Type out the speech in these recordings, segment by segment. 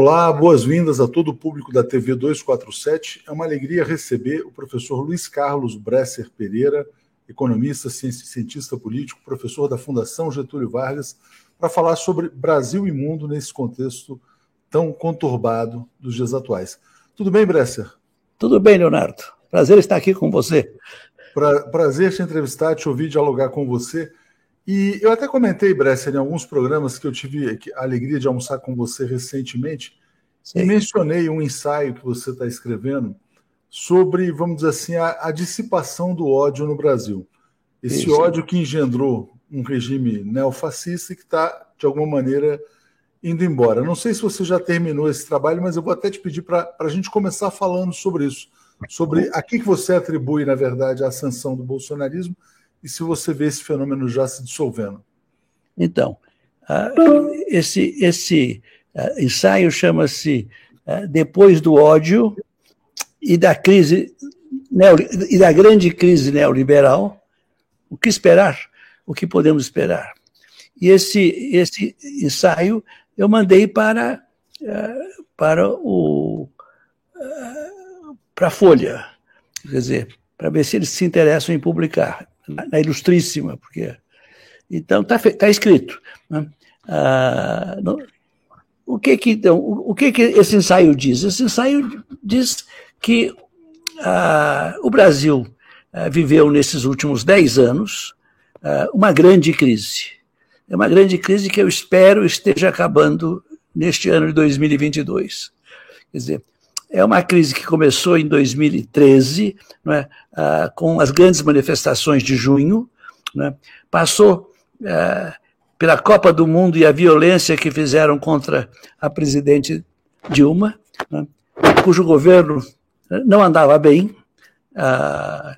Olá, boas-vindas a todo o público da TV 247. É uma alegria receber o professor Luiz Carlos Bresser Pereira, economista, cientista político, professor da Fundação Getúlio Vargas, para falar sobre Brasil e mundo nesse contexto tão conturbado dos dias atuais. Tudo bem, Bresser? Tudo bem, Leonardo. Prazer estar aqui com você. Pra, prazer te entrevistar, te ouvir, dialogar com você. E eu até comentei, Bresser, em alguns programas que eu tive a alegria de almoçar com você recentemente, Sim. e mencionei um ensaio que você está escrevendo sobre, vamos dizer assim, a, a dissipação do ódio no Brasil. Esse Isso. ódio que engendrou um regime neofascista que está, de alguma maneira, indo embora. Não sei se você já terminou esse trabalho, mas eu vou até te pedir para a gente começar falando sobre isso, sobre a que você atribui, na verdade, a ascensão do bolsonarismo e se você vê esse fenômeno já se dissolvendo. Então, esse, esse ensaio chama-se Depois do ódio e da crise e da grande crise neoliberal, o que esperar? O que podemos esperar? E esse, esse ensaio eu mandei para, para, o, para a Folha, quer dizer, para ver se eles se interessam em publicar na Ilustríssima, porque então está tá escrito. Né? Ah, o que que então, o, o, que que esse ensaio diz? Esse ensaio diz que ah, o Brasil ah, viveu nesses últimos dez anos ah, uma grande crise. É uma grande crise que eu espero esteja acabando neste ano de 2022. Quer dizer, é uma crise que começou em 2013, é? ah, com as grandes manifestações de junho, é? passou ah, pela Copa do Mundo e a violência que fizeram contra a presidente Dilma, é? cujo governo não andava bem, ah,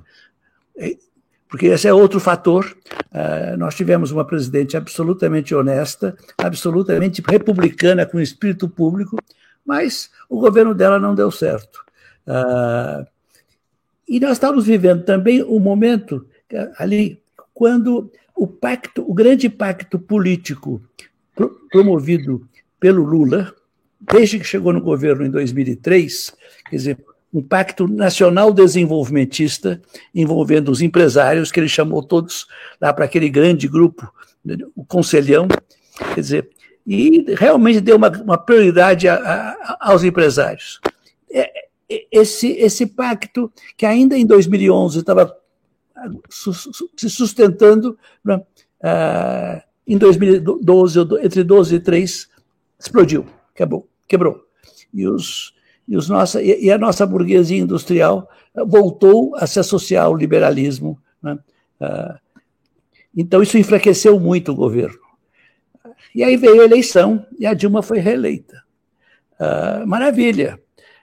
porque esse é outro fator. Ah, nós tivemos uma presidente absolutamente honesta, absolutamente republicana, com espírito público, mas o governo dela não deu certo. Ah, e nós estamos vivendo também um momento ali quando o pacto, o grande pacto político promovido pelo Lula, desde que chegou no governo em 2003, quer dizer, um pacto nacional desenvolvimentista envolvendo os empresários, que ele chamou todos lá para aquele grande grupo, o Conselhão, quer dizer, e realmente deu uma, uma prioridade a, a, aos empresários. É, é, esse, esse pacto, que ainda em 2011 estava se sustentando, né, uh, em 2012, entre 12 e 3, explodiu, quebrou. quebrou. E, os, e, os nossa, e a nossa burguesia industrial voltou a se associar ao liberalismo. Né? Então, isso enfraqueceu muito o governo. E aí veio a eleição e a Dilma foi reeleita. Uh, maravilha.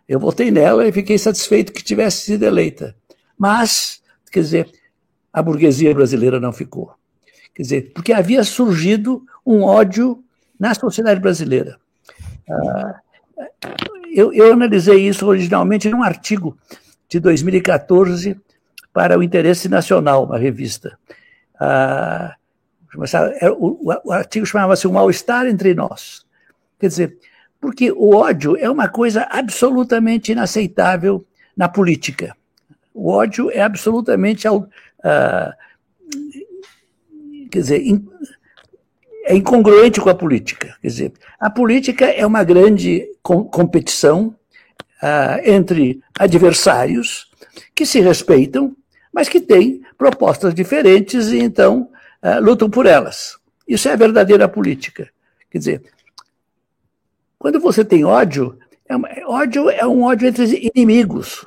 Eu votei nela e fiquei satisfeito que tivesse sido eleita. Mas, quer dizer, a burguesia brasileira não ficou. Quer dizer, porque havia surgido um ódio na sociedade brasileira. Uh, eu, eu analisei isso originalmente num artigo de 2014 para o Interesse Nacional, uma revista. Uh, o, artigo chamava-se O Mal-Estar Entre Nós. Quer dizer, porque o ódio é uma coisa absolutamente inaceitável na política. O ódio é absolutamente. Uh, quer dizer, in, é incongruente com a política. Quer dizer, a política é uma grande com, competição uh, entre adversários que se respeitam, mas que têm propostas diferentes e então uh, lutam por elas. Isso é a verdadeira política. Quer dizer, quando você tem ódio, é uma, ódio é um ódio entre inimigos.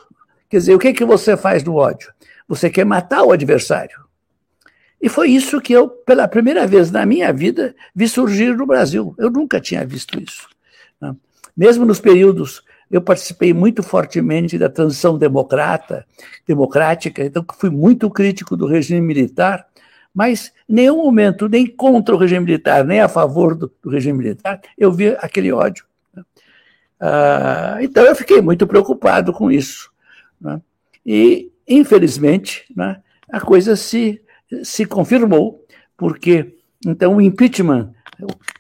Quer dizer, o que, que você faz no ódio? Você quer matar o adversário. E foi isso que eu, pela primeira vez na minha vida, vi surgir no Brasil. Eu nunca tinha visto isso. Né? Mesmo nos períodos, eu participei muito fortemente da transição democrata, democrática, então fui muito crítico do regime militar, mas em nenhum momento, nem contra o regime militar, nem a favor do, do regime militar, eu vi aquele ódio. Né? Ah, então eu fiquei muito preocupado com isso. Né? E, infelizmente, né, a coisa se, se confirmou, porque então o impeachment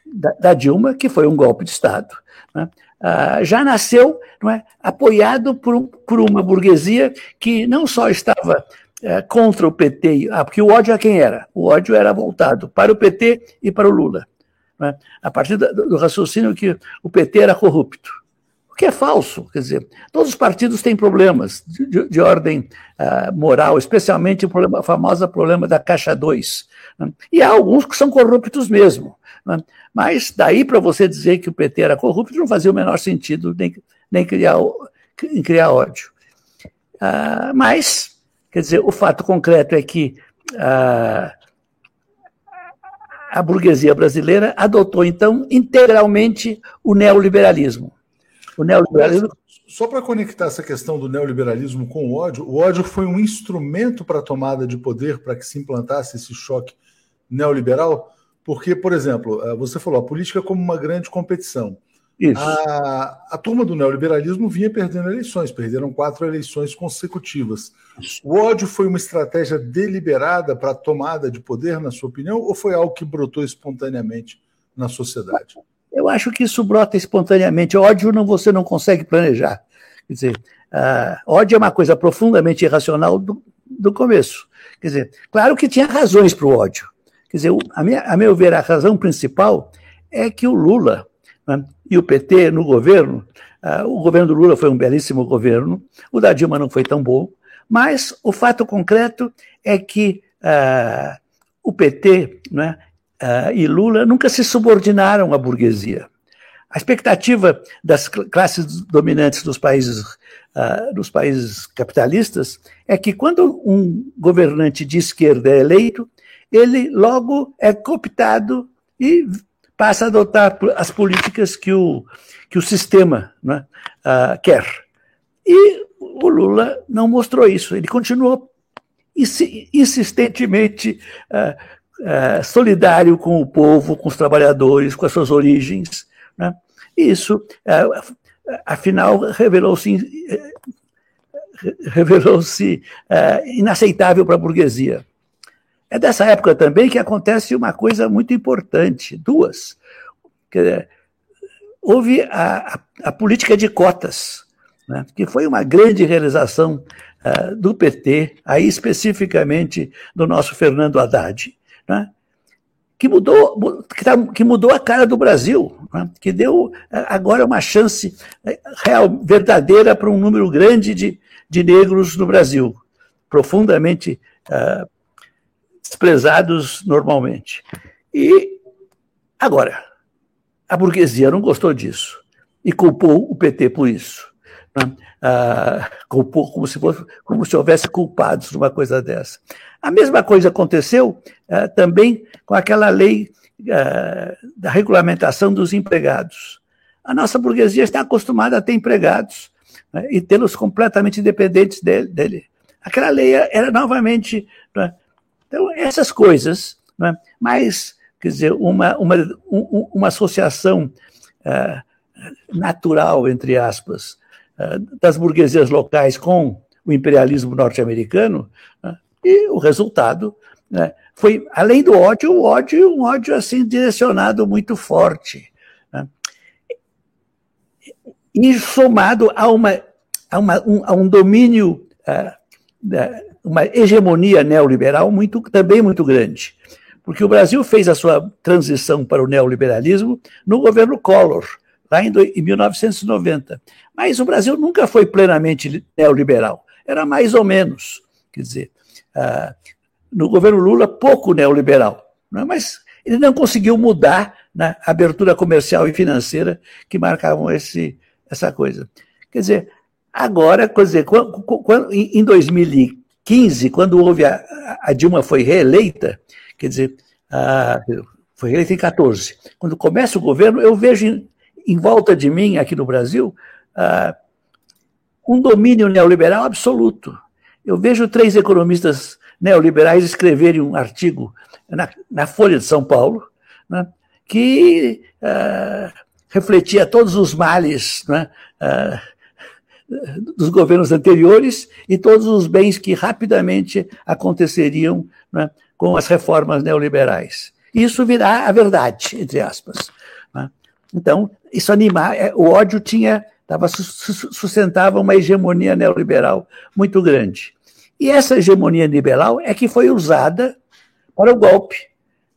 da, da Dilma, que foi um golpe de Estado, né, ah, já nasceu é, apoiado por, por uma burguesia que não só estava é, contra o PT, ah, porque o ódio a quem era? O ódio era voltado para o PT e para o Lula. Né? A partir do, do raciocínio que o PT era corrupto. O que é falso, quer dizer, todos os partidos têm problemas de, de, de ordem uh, moral, especialmente o problema, famoso problema da Caixa 2. Né? E há alguns que são corruptos mesmo. Né? Mas daí para você dizer que o PT era corrupto não fazia o menor sentido, nem, nem criar, criar ódio. Uh, mas Quer dizer, o fato concreto é que a, a burguesia brasileira adotou, então, integralmente o neoliberalismo. O neoliberalismo. Só para conectar essa questão do neoliberalismo com o ódio, o ódio foi um instrumento para a tomada de poder, para que se implantasse esse choque neoliberal? Porque, por exemplo, eh, você falou a política como uma grande competição. A, a, turma do neoliberalismo vinha perdendo eleições, perderam quatro eleições consecutivas. O ódio foi uma estratégia deliberada para a tomada de poder, na sua opinião, ou foi algo que brotou espontaneamente na sociedade? Eu acho que isso brota espontaneamente. Ódio não, você não consegue planejar. Quer dizer, ódio é uma coisa profundamente irracional do, do começo. Quer dizer, claro que tinha razões para o ódio. Quer dizer, a, minha, a meu ver, a razão principal é que o Lula né? E o PT no governo, uh, o governo do Lula foi um belíssimo governo, o da Dilma não foi tão bom, mas o fato concreto é que uh, o PT né, uh, e Lula nunca se subordinaram à burguesia. A expectativa das classes dominantes dos países, uh, dos países capitalistas é que quando um governante de esquerda é eleito, ele logo é cooptado e passa a adotar as políticas que o, que o sistema né, uh, quer. E o Lula não mostrou isso, ele continuou insistentemente uh, uh, solidário com o povo, com os trabalhadores, com as suas origens. Né? E isso, afinal, revelou-se revelou-se inaceitável para a burguesia. É dessa época também que acontece uma coisa muito importante, duas. houve a, a, a, política de cotas, né, que foi uma grande realização uh, do PT, aí especificamente do nosso Fernando Haddad, né, que mudou, que, tá, que, mudou a cara do Brasil, né, que deu agora uma chance eh, real, verdadeira para um número grande de, de negros no Brasil, profundamente uh, desprezados normalmente. E agora, a burguesia não gostou disso e culpou o PT por isso. Né? Ah, culpou como se, fosse, como se houvesse culpados de uma coisa dessa. A mesma coisa aconteceu ah, também com aquela lei ah, da regulamentação dos empregados. A nossa burguesia está acostumada a ter empregados né, e tê-los completamente independentes dele, dele. Aquela lei era novamente né, então, essas coisas, né? mas, quer dizer, uma, uma, um, uma associação uh, natural, entre aspas, uh, das burguesias locais com o imperialismo norte-americano, né? e o resultado né? foi, além do ódio, o ódio, um ódio assim direcionado muito forte. Né? E somado a, uma, a, uma, um, a um domínio uh, uma hegemonia neoliberal muito, também muito grande. Porque o Brasil fez a sua transição para o neoliberalismo no governo Collor, lá em, em 1990. Mas o Brasil nunca foi plenamente neoliberal, era mais ou menos. Quer dizer, uh, no governo Lula, pouco neoliberal. Não é? Mas ele não conseguiu mudar na abertura comercial e financeira que marcavam esse, essa coisa. Quer dizer, agora, quer dizer, quando, em 2015, 15, quando houve a, a Dilma foi reeleita, quer dizer, a, foi reeleita em 14. Quando começa o governo, eu vejo em, em volta de mim, aqui no Brasil, um domínio neoliberal absoluto. Eu vejo três economistas neoliberais escreverem um artigo na, na Folha de São Paulo, né, que refletia todos os males né, uh, dos governos anteriores e todos os bens que rapidamente aconteceriam né, com as reformas neoliberais. Isso virá a verdade, entre aspas. Né? Então, isso animar, é, o ódio tinha, tava, sustentava uma hegemonia neoliberal muito grande. E essa hegemonia liberal é que foi usada para o golpe.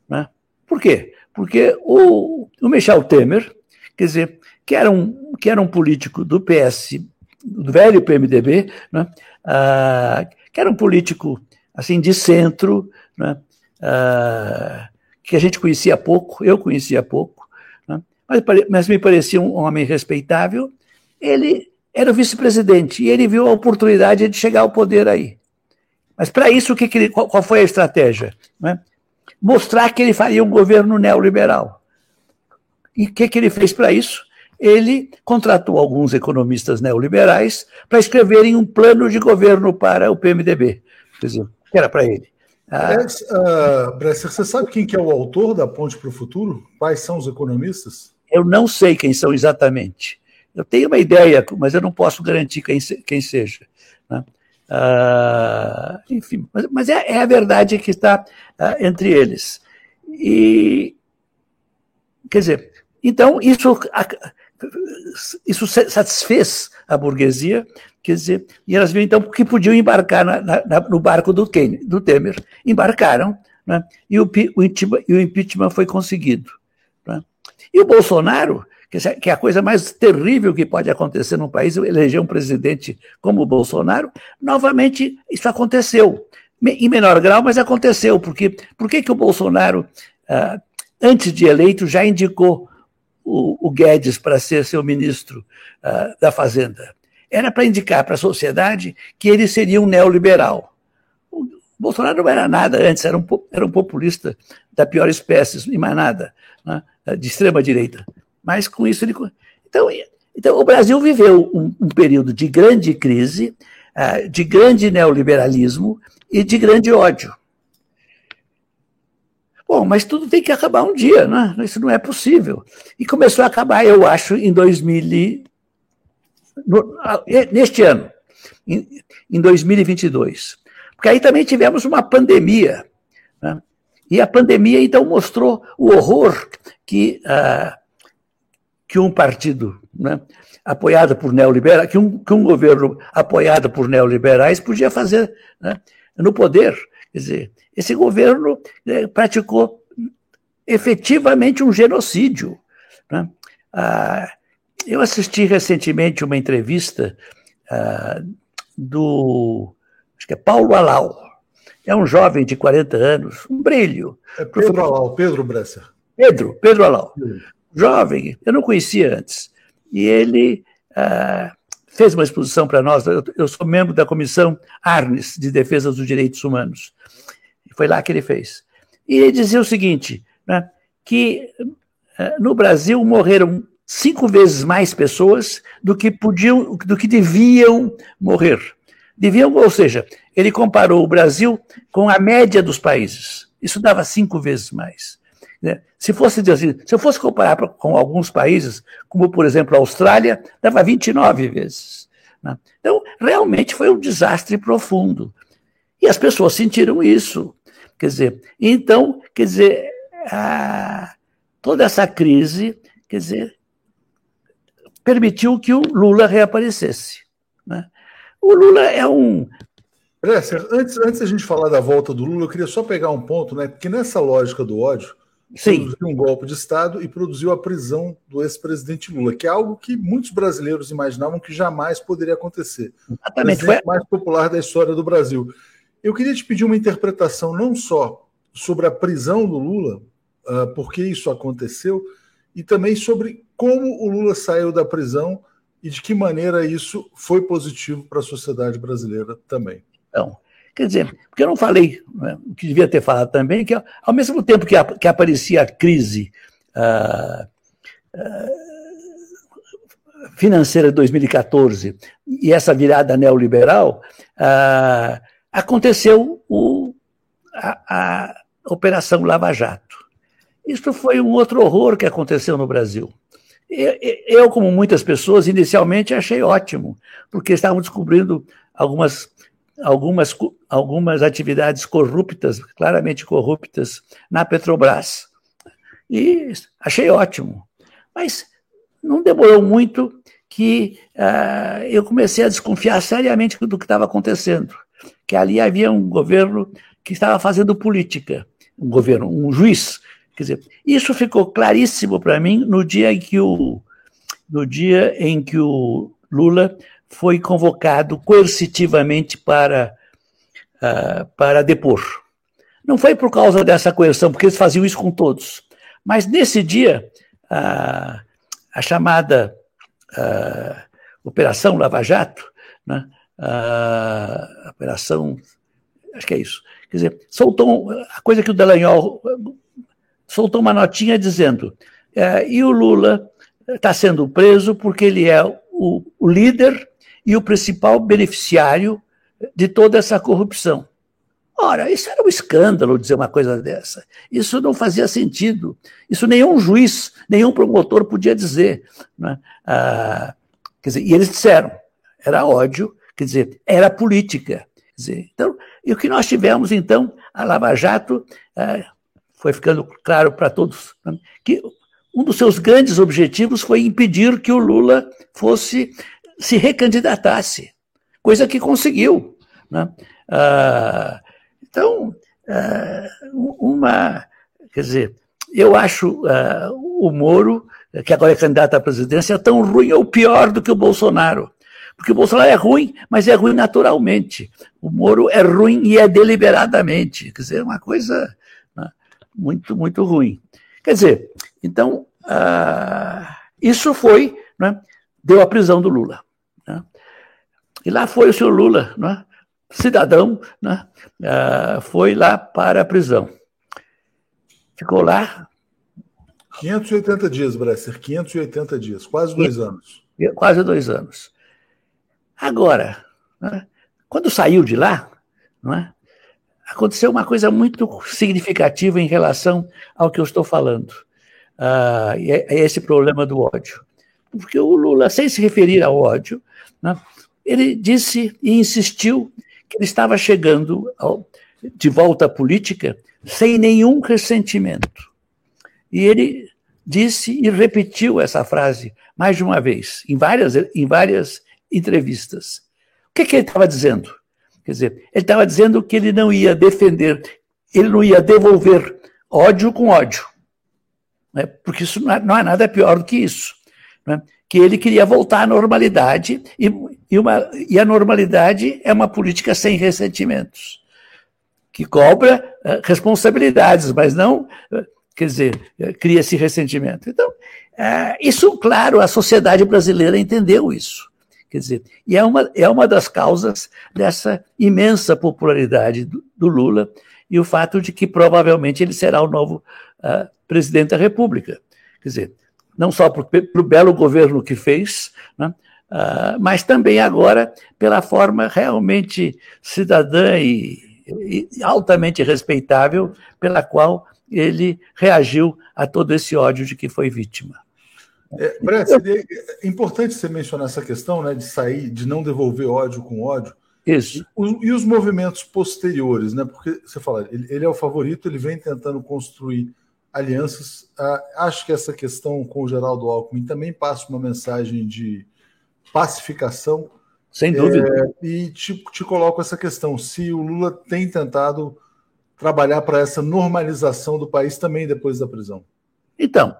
Né? Por quê? Porque o, o Michel Temer, quer dizer, que era um, que era um político do PS, do velho PMDB, né? ah, que era um político assim de centro, né? ah, que a gente conhecia pouco, eu conhecia pouco, né? mas, mas, me parecia um homem respeitável. Ele era o vice-presidente e ele viu a oportunidade de chegar ao poder aí. Mas para isso, que que ele, qual, qual, foi a estratégia? Né? Mostrar que ele faria um governo neoliberal. E o que, que ele fez para isso? Ele contratou alguns economistas neoliberais para escreverem um plano de governo para o PMDB. Quer dizer, que era para ele. Ah, uh, Bresser, você sabe quem que é o autor da Ponte para o Futuro? Quais são os economistas? Eu não sei quem são exatamente. Eu tenho uma ideia, mas eu não posso garantir quem, quem seja. Né? Uh, enfim, mas, mas é, é, a verdade que está uh, entre eles. E, quer dizer, então isso, isso satisfez a burguesia, quer dizer, e elas viram então que podiam embarcar na, na, no barco do, Kane, do Temer. Embarcaram, né, e, o, o, e o impeachment foi conseguido. Né. E o Bolsonaro, que é a coisa mais terrível que pode acontecer num país, eleger um presidente como o Bolsonaro, novamente isso aconteceu. Em menor grau, mas aconteceu. Porque, por que, o Bolsonaro, ah, antes de eleito, já indicou o, o Guedes para ser seu ministro ah, da Fazenda? Era para indicar para a sociedade que ele seria um neoliberal. O Bolsonaro não era nada antes, era um, era um populista da pior espécie, e mais nada, né, de extrema direita. Mas com isso ele. Então, então o Brasil viveu um, um período de grande crise, uh, de grande neoliberalismo e de grande ódio. Bom, mas tudo tem que acabar um dia, né? Isso não é possível. E começou a acabar, eu acho, em 2000, no, neste ano, em, em 2022. Porque aí também tivemos uma pandemia. Né? E a pandemia, então, mostrou o horror que uh, que um partido né, apoiado por neoliberais, que um, que um governo apoiado por neoliberais podia fazer né, no poder. Quer dizer, esse governo né, praticou efetivamente um genocídio. Né? Ah, eu assisti recentemente uma entrevista ah, do acho que é Paulo Alau. É um jovem de 40 anos, um brilho. É Pedro Alau, Pedro Bresser. Pedro, Pedro Alau jovem, eu não conhecia antes. E ele ah, fez uma exposição para nós. Eu, eu, sou membro da comissão Arnes de Defesa dos Direitos Humanos. Foi lá que ele fez. E ele dizia o seguinte: né, que ah, no Brasil morreram cinco vezes mais pessoas do que podiam, do que deviam morrer. Deviam, ou seja, ele comparou o Brasil com a média dos países. Isso dava cinco vezes mais. Né? Se fosse assim, se eu fosse comparar com alguns países, como por exemplo a Austrália, dava 29 vezes. Né? Então, realmente foi um desastre profundo. E as pessoas sentiram isso. Quer dizer, então, quer dizer, a, toda essa crise, quer dizer, permitiu que o Lula reaparecesse. Né? O Lula é um. Bresser, antes, antes da gente falar da volta do Lula, eu queria só pegar um ponto, né? Porque nessa lógica do ódio, Sim. produziu um golpe de Estado e produziu a prisão do ex-presidente Lula, que é algo que muitos brasileiros imaginavam que jamais poderia acontecer. Exatamente. Foi mais popular da história do Brasil. Eu queria te pedir uma interpretação não só sobre a prisão do Lula, uh, por que isso aconteceu, e também sobre como o Lula saiu da prisão e de que maneira isso foi positivo para a sociedade brasileira também. Então, Quer dizer, porque eu não falei né, o que devia ter falado também, que ao mesmo tempo que, a, que aparecia a crise ah, ah, financeira de 2014 e essa virada neoliberal, ah, aconteceu o, a, a Operação Lava Jato. Isso foi um outro horror que aconteceu no Brasil. Eu, como muitas pessoas, inicialmente achei ótimo, porque estavam descobrindo algumas algumas, algumas atividades corruptas, claramente corruptas, na Petrobras. E achei ótimo, Mas não demorou muito que uh, eu comecei a desconfiar seriamente do que estava acontecendo, que ali havia um governo que estava fazendo política, um governo, um juiz. Quer dizer, isso ficou claríssimo para mim no dia em que o no dia em que o Lula foi convocado coercitivamente para uh, para depor. Não foi por causa dessa coerção, porque eles faziam isso com todos. Mas nesse dia, a chamada uh, Operação Lava Jato, né? Uh, Operação. Acho que é isso. Quer dizer, soltou a coisa que o Delanhol soltou uma notinha dizendo: uh, e o Lula está sendo preso porque ele é o, o líder e o principal beneficiário de toda essa corrupção. Ora, isso era um escândalo dizer uma coisa dessa. Isso não fazia sentido. Isso nenhum juiz, nenhum promotor podia dizer. Né? Ah, quer dizer, e eles disseram, era ódio, quer dizer, era política. Quer dizer, então, e o que nós tivemos, então, a Lava Jato, ah, foi ficando claro para todos, né? que um dos seus grandes objetivos foi impedir que o Lula fosse se recandidatasse, coisa que conseguiu. Né? Ah, então, é, uma. Quer dizer, eu acho é, o Moro, que agora é candidato à presidência, tão ruim ou pior do que o Bolsonaro. Porque o Bolsonaro é ruim, mas é ruim naturalmente. O Moro é ruim e é deliberadamente. Quer dizer, é uma coisa né, muito, muito ruim. Quer dizer, então, uh, isso foi, né, deu a prisão do Lula. Né? E lá foi o senhor Lula, né, cidadão, né, uh, foi lá para a prisão. Ficou lá. 580 dias, Bresser, 580 dias, quase dois anos. Quase dois anos. Agora, né, quando saiu de lá, não é, aconteceu uma coisa muito significativa em relação ao que eu estou falando. Uh, é, é esse problema do ódio. Porque o Lula, sem se referir ao ódio, né, ele disse e insistiu que ele estava chegando ao, de volta à política sem nenhum ressentimento. E ele disse e repetiu essa frase mais de uma vez, em várias, em várias entrevistas. O que, que ele estava dizendo? Quer dizer, ele estava dizendo que ele não ia defender, ele não ia devolver ódio com ódio. Né? Porque isso não é, não é nada pior do que isso. Né? que ele queria voltar à normalidade, e, e, uma, e a normalidade é uma política sem ressentimentos, que cobra uh, responsabilidades, mas não, uh, quer dizer, uh, cria-se ressentimento. Então, isso, claro, a sociedade brasileira entendeu isso. Quer dizer, e é uma, é uma das causas dessa imensa popularidade do, do Lula e o fato de que provavelmente ele será o novo presidente da República. Quer dizer, não só pelo belo governo que fez, né? uh, mas também agora pela forma realmente cidadã e, e, altamente respeitável pela qual ele reagiu a todo esse ódio de que foi vítima. É, Brett, seria importante você mencionar essa questão né, de sair, de não devolver ódio com ódio. Isso. E, e os movimentos posteriores, né? Porque você fala, ele, ele é o favorito, ele vem tentando construir alianças. Ah, acho que essa questão com o Geraldo Alckmin também passa uma mensagem de pacificação. Sem dúvida. É, e te, te coloco essa questão: se o Lula tem tentado trabalhar para essa normalização do país também depois da prisão. Então,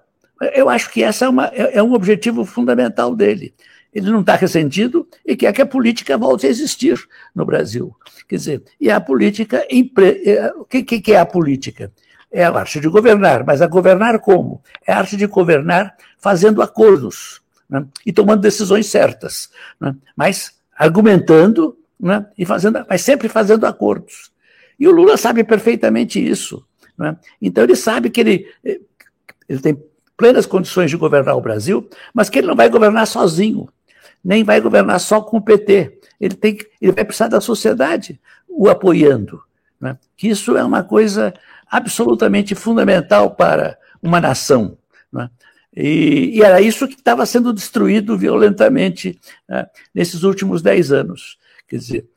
eu acho que essa é, é, é um objetivo fundamental dele. Ele não está ressentido e quer que a política volte a existir no Brasil. Quer dizer, e a política. É, o que, que é a política? é a arte de governar, mas a governar como? É a arte de governar fazendo acordos né? e tomando decisões certas, né? mas argumentando né? e fazendo, mas sempre fazendo acordos. E o Lula sabe perfeitamente isso. Né? Então ele sabe que ele, ele tem plenas condições de governar o Brasil, mas que ele não vai governar sozinho, nem vai governar só com o PT. Ele, tem, ele vai precisar da sociedade o apoiando. Né? Que isso é uma coisa absolutamente fundamental para uma nação. Né? E, e, era isso que estava sendo destruído violentamente né, nesses últimos dez anos. Quer dizer,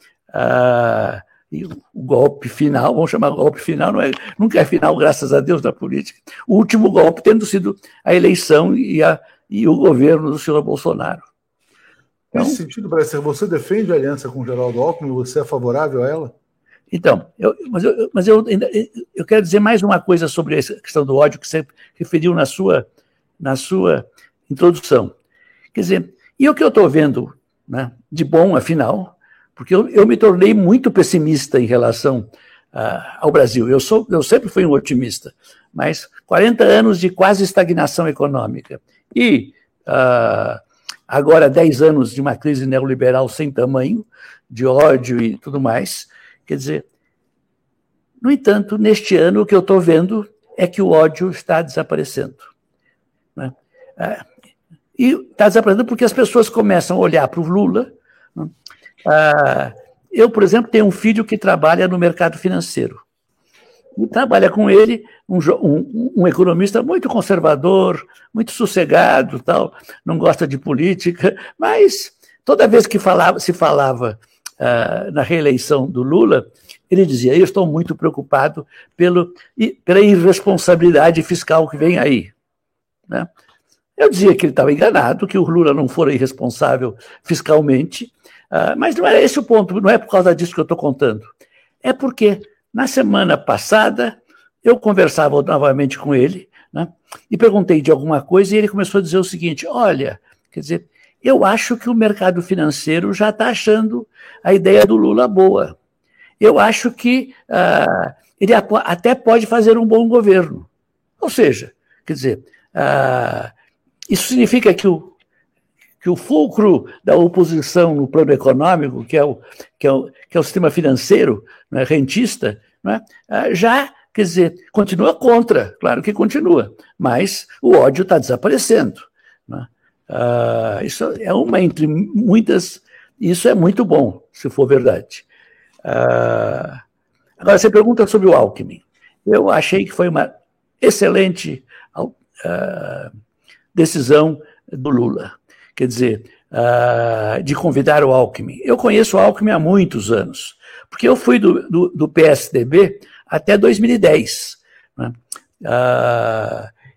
e o golpe final, vamos chamar golpe final, não é, nunca é final, graças a Deus, na política. O último golpe tendo sido a eleição e, a, e o governo do senhor Bolsonaro. Então, Nesse sentido, Bresser, você defende a aliança com o Geraldo Alckmin? Você é favorável a ela? Então, eu, mas, eu, mas eu, eu quero dizer mais uma coisa sobre essa questão do ódio que você referiu na sua, na sua introdução. Quer dizer, e o que eu estou vendo né, de bom, afinal, porque eu, eu me tornei muito pessimista em relação uh, ao Brasil. Eu, sou, eu sempre fui um otimista, mas 40 anos de quase estagnação econômica e uh, agora 10 anos de uma crise neoliberal sem tamanho, de ódio e tudo mais, Quer dizer, no entanto, neste ano, o que eu estou vendo é que o ódio está desaparecendo. Né? Ah, e está desaparecendo porque as pessoas começam a olhar para o Lula. Né? Ah, eu, por exemplo, tenho um filho que trabalha no mercado financeiro. E trabalha com ele um, um, um, economista muito conservador, muito sossegado, tal, não gosta de política, mas toda vez que falava, se falava uh, na reeleição do Lula, ele dizia: Eu estou muito preocupado pelo, pela irresponsabilidade fiscal que vem aí. Né? Eu dizia que ele estava enganado, que o Lula não fora irresponsável fiscalmente, uh, mas não era esse o ponto, não é por causa disso que eu estou contando. É porque na semana passada eu conversava novamente com ele né, e perguntei de alguma coisa e ele começou a dizer o seguinte: Olha, quer dizer, eu acho que o mercado financeiro já está achando a ideia do Lula boa. Eu acho que uh, ele até pode fazer um bom governo. Ou seja, quer dizer, uh, isso significa que o, que o fulcro da oposição no plano econômico, que é o, que é o, que é o sistema financeiro né, rentista, né, já, quer dizer, continua contra, claro que continua, mas o ódio está desaparecendo. Né? Uh, isso é uma entre muitas. Isso é muito bom, se for verdade. Uh, agora, você pergunta sobre o Alckmin. Eu achei que foi uma excelente uh, decisão do Lula. Quer dizer, de convidar o Alckmin. Eu conheço o Alckmin há muitos anos, porque eu fui do, do, do PSDB até 2010. Né?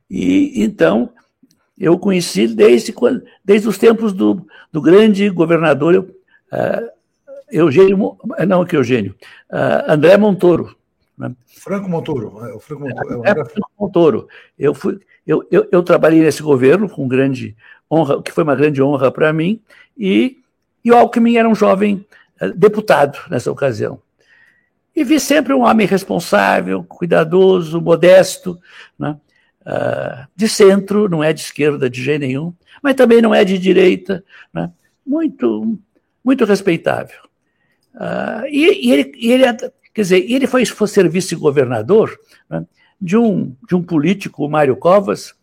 e então eu conheci desde, desde os tempos do, do grande governador uh, Eugênio, não que Eugênio, uh, André Montoro. Né? Franco Montoro. É, o Franco Montoro. É, é Franco Montoro. Eu, fui, eu, eu, eu, trabalhei nesse governo com grande honra, que foi uma grande honra para mim, e, e o Alckmin era um jovem uh, deputado nessa ocasião. E vi sempre um homem responsável, cuidadoso, modesto, né? uh, de centro, não é de esquerda de jeito nenhum, mas também não é de direita, né? muito, muito respeitável. Uh, e, e, ele, e, ele, quer dizer, ele foi, foi ser vice-governador né, de, um, de um político, o Mário Covas,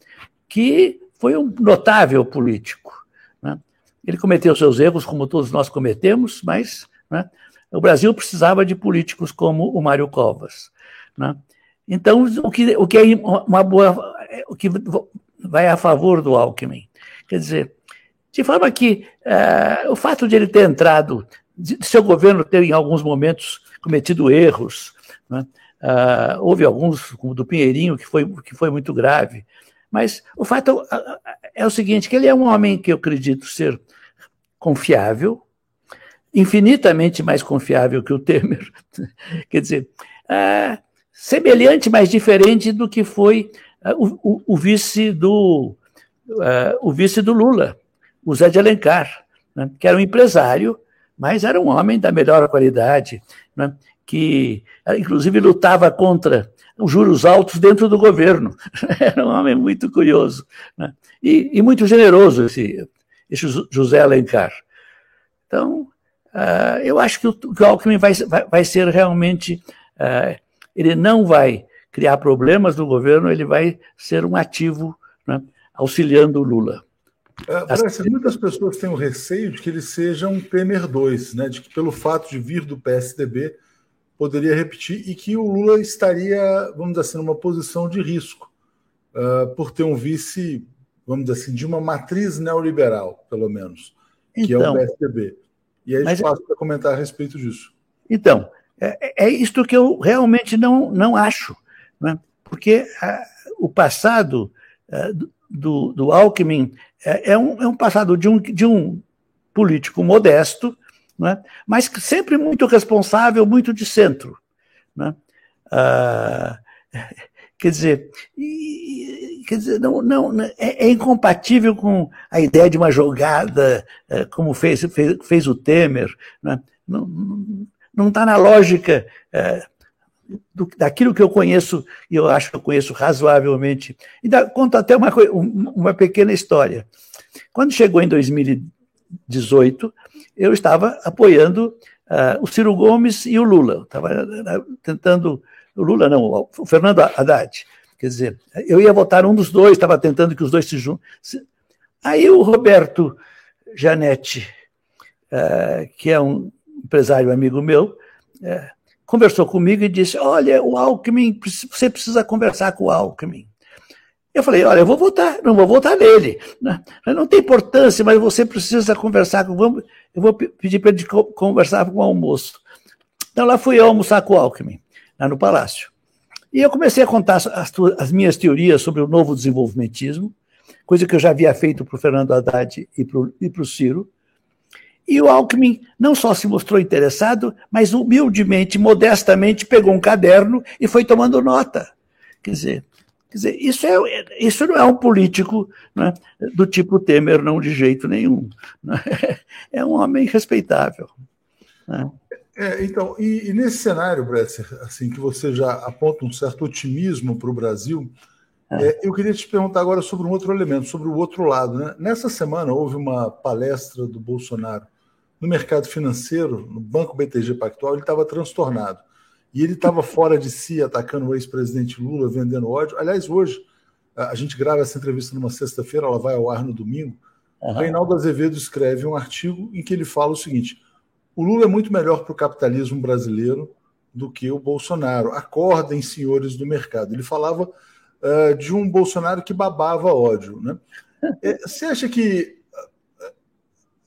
que foi um notável político. Né? Ele cometeu seus erros, como todos nós cometemos, mas né, o Brasil precisava de políticos como o Mário Covas. Né? Então, o que, o que é uma boa. O que vai a favor do Alckmin. Quer dizer, de forma que uh, o fato de ele ter entrado, de, seu governo ter em alguns momentos cometido erros, né? uh, houve alguns, como do Pinheirinho, que foi, que foi muito grave, mas o fato é o seguinte, que ele é um homem que eu acredito ser confiável, infinitamente mais confiável que o Temer. Quer dizer, uh, semelhante, mas diferente do que foi uh, o, o, vice do uh, o vice do Lula, o Zé de Alencar, né, que era um empresário, mas era um homem da melhor qualidade, né, que inclusive lutava contra os juros altos dentro do governo. Era um homem muito curioso né, e, e, muito generoso esse, esse José Alencar. Então, uh, eu acho que o, que o Alckmin vai, vai, vai ser realmente uh, ele não vai criar problemas no governo, ele vai ser um ativo né, auxiliando o Lula. É, parece que muitas pessoas têm o receio de que ele seja um Temer 2, né, de que pelo fato de vir do PSDB poderia repetir e que o Lula estaria, vamos dizer assim, numa posição de risco uh, por ter um vice, vamos dizer assim, de uma matriz neoliberal, pelo menos, que então, é o então, PSDB. E aí gente passa para comentar a respeito disso. Então, É, é isto que eu realmente não, não acho, né? porque a, o passado a, do, do Alckmin é, é, um, é um passado de um, de um político modesto, né? mas sempre muito responsável, muito de centro. Né? Ah, quer dizer, quer dizer não, não, é, é, incompatível com a ideia de uma jogada, é, como fez, fez, fez o Temer. Né? Não está na lógica é, do, daquilo que eu conheço, e eu acho que eu conheço razoavelmente. E dá, conto até uma, uma pequena história. Quando chegou em 2018, eu estava apoiando uh, o Ciro Gomes e o Lula. Estava tentando. O Lula não, o Fernando Haddad. Quer dizer, eu ia votar um dos dois, estava tentando que os dois se juntem. Aí o Roberto Janetti, uh, que é um empresário amigo meu, uh, conversou comigo e disse: Olha, o Alckmin, você precisa conversar com o Alckmin. Eu falei, olha, eu vou votar, não vou votar nele. Né? Não tem importância, mas você precisa conversar com. Vamos, eu vou pedir para ele conversar com o almoço. Então lá fui eu almoçar com o Alckmin, lá no Palácio. E eu comecei a contar as, as minhas teorias sobre o novo desenvolvimentismo, coisa que eu já havia feito para o Fernando Haddad e para o Ciro. E o Alckmin não só se mostrou interessado, mas humildemente, modestamente, pegou um caderno e foi tomando nota. Quer dizer, Quer dizer, isso, é, isso não é um político né, do tipo Temer, não de jeito nenhum. Né? É um homem respeitável. Né? É, então, e, e, nesse cenário, Bresser, assim, que você já aponta um certo otimismo para o Brasil, é. É, eu queria te perguntar agora sobre um outro elemento, sobre o outro lado. Né? Nessa semana houve uma palestra do Bolsonaro no mercado financeiro, no Banco BTG Pactual, ele estava transtornado. E ele estava fora de si, atacando o ex-presidente Lula, vendendo ódio. Aliás, hoje, a gente grava essa entrevista numa sexta-feira, ela vai ao ar no domingo. Uhum. Reinaldo Azevedo escreve um artigo em que ele fala o seguinte: o Lula é muito melhor para o capitalismo brasileiro do que o Bolsonaro. Acordem, senhores do mercado. Ele falava uh, de um Bolsonaro que babava ódio. Né? É, você acha que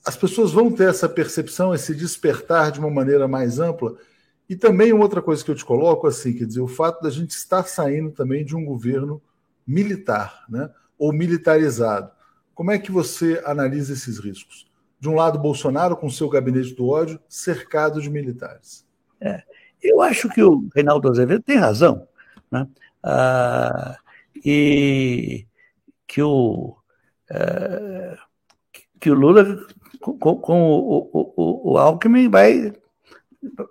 as pessoas vão ter essa percepção, esse despertar de uma maneira mais ampla? E também outra coisa que eu te coloco assim, quer dizer, o fato da gente estar saindo também de um governo militar, né? Ou militarizado. Como é que você analisa esses riscos? De um lado, Bolsonaro com seu gabinete do ódio cercado de militares. É, eu acho que o Reinaldo Azevedo tem razão, né? Ah, e que o é, que o Lula com, com o, o, o Alckmin vai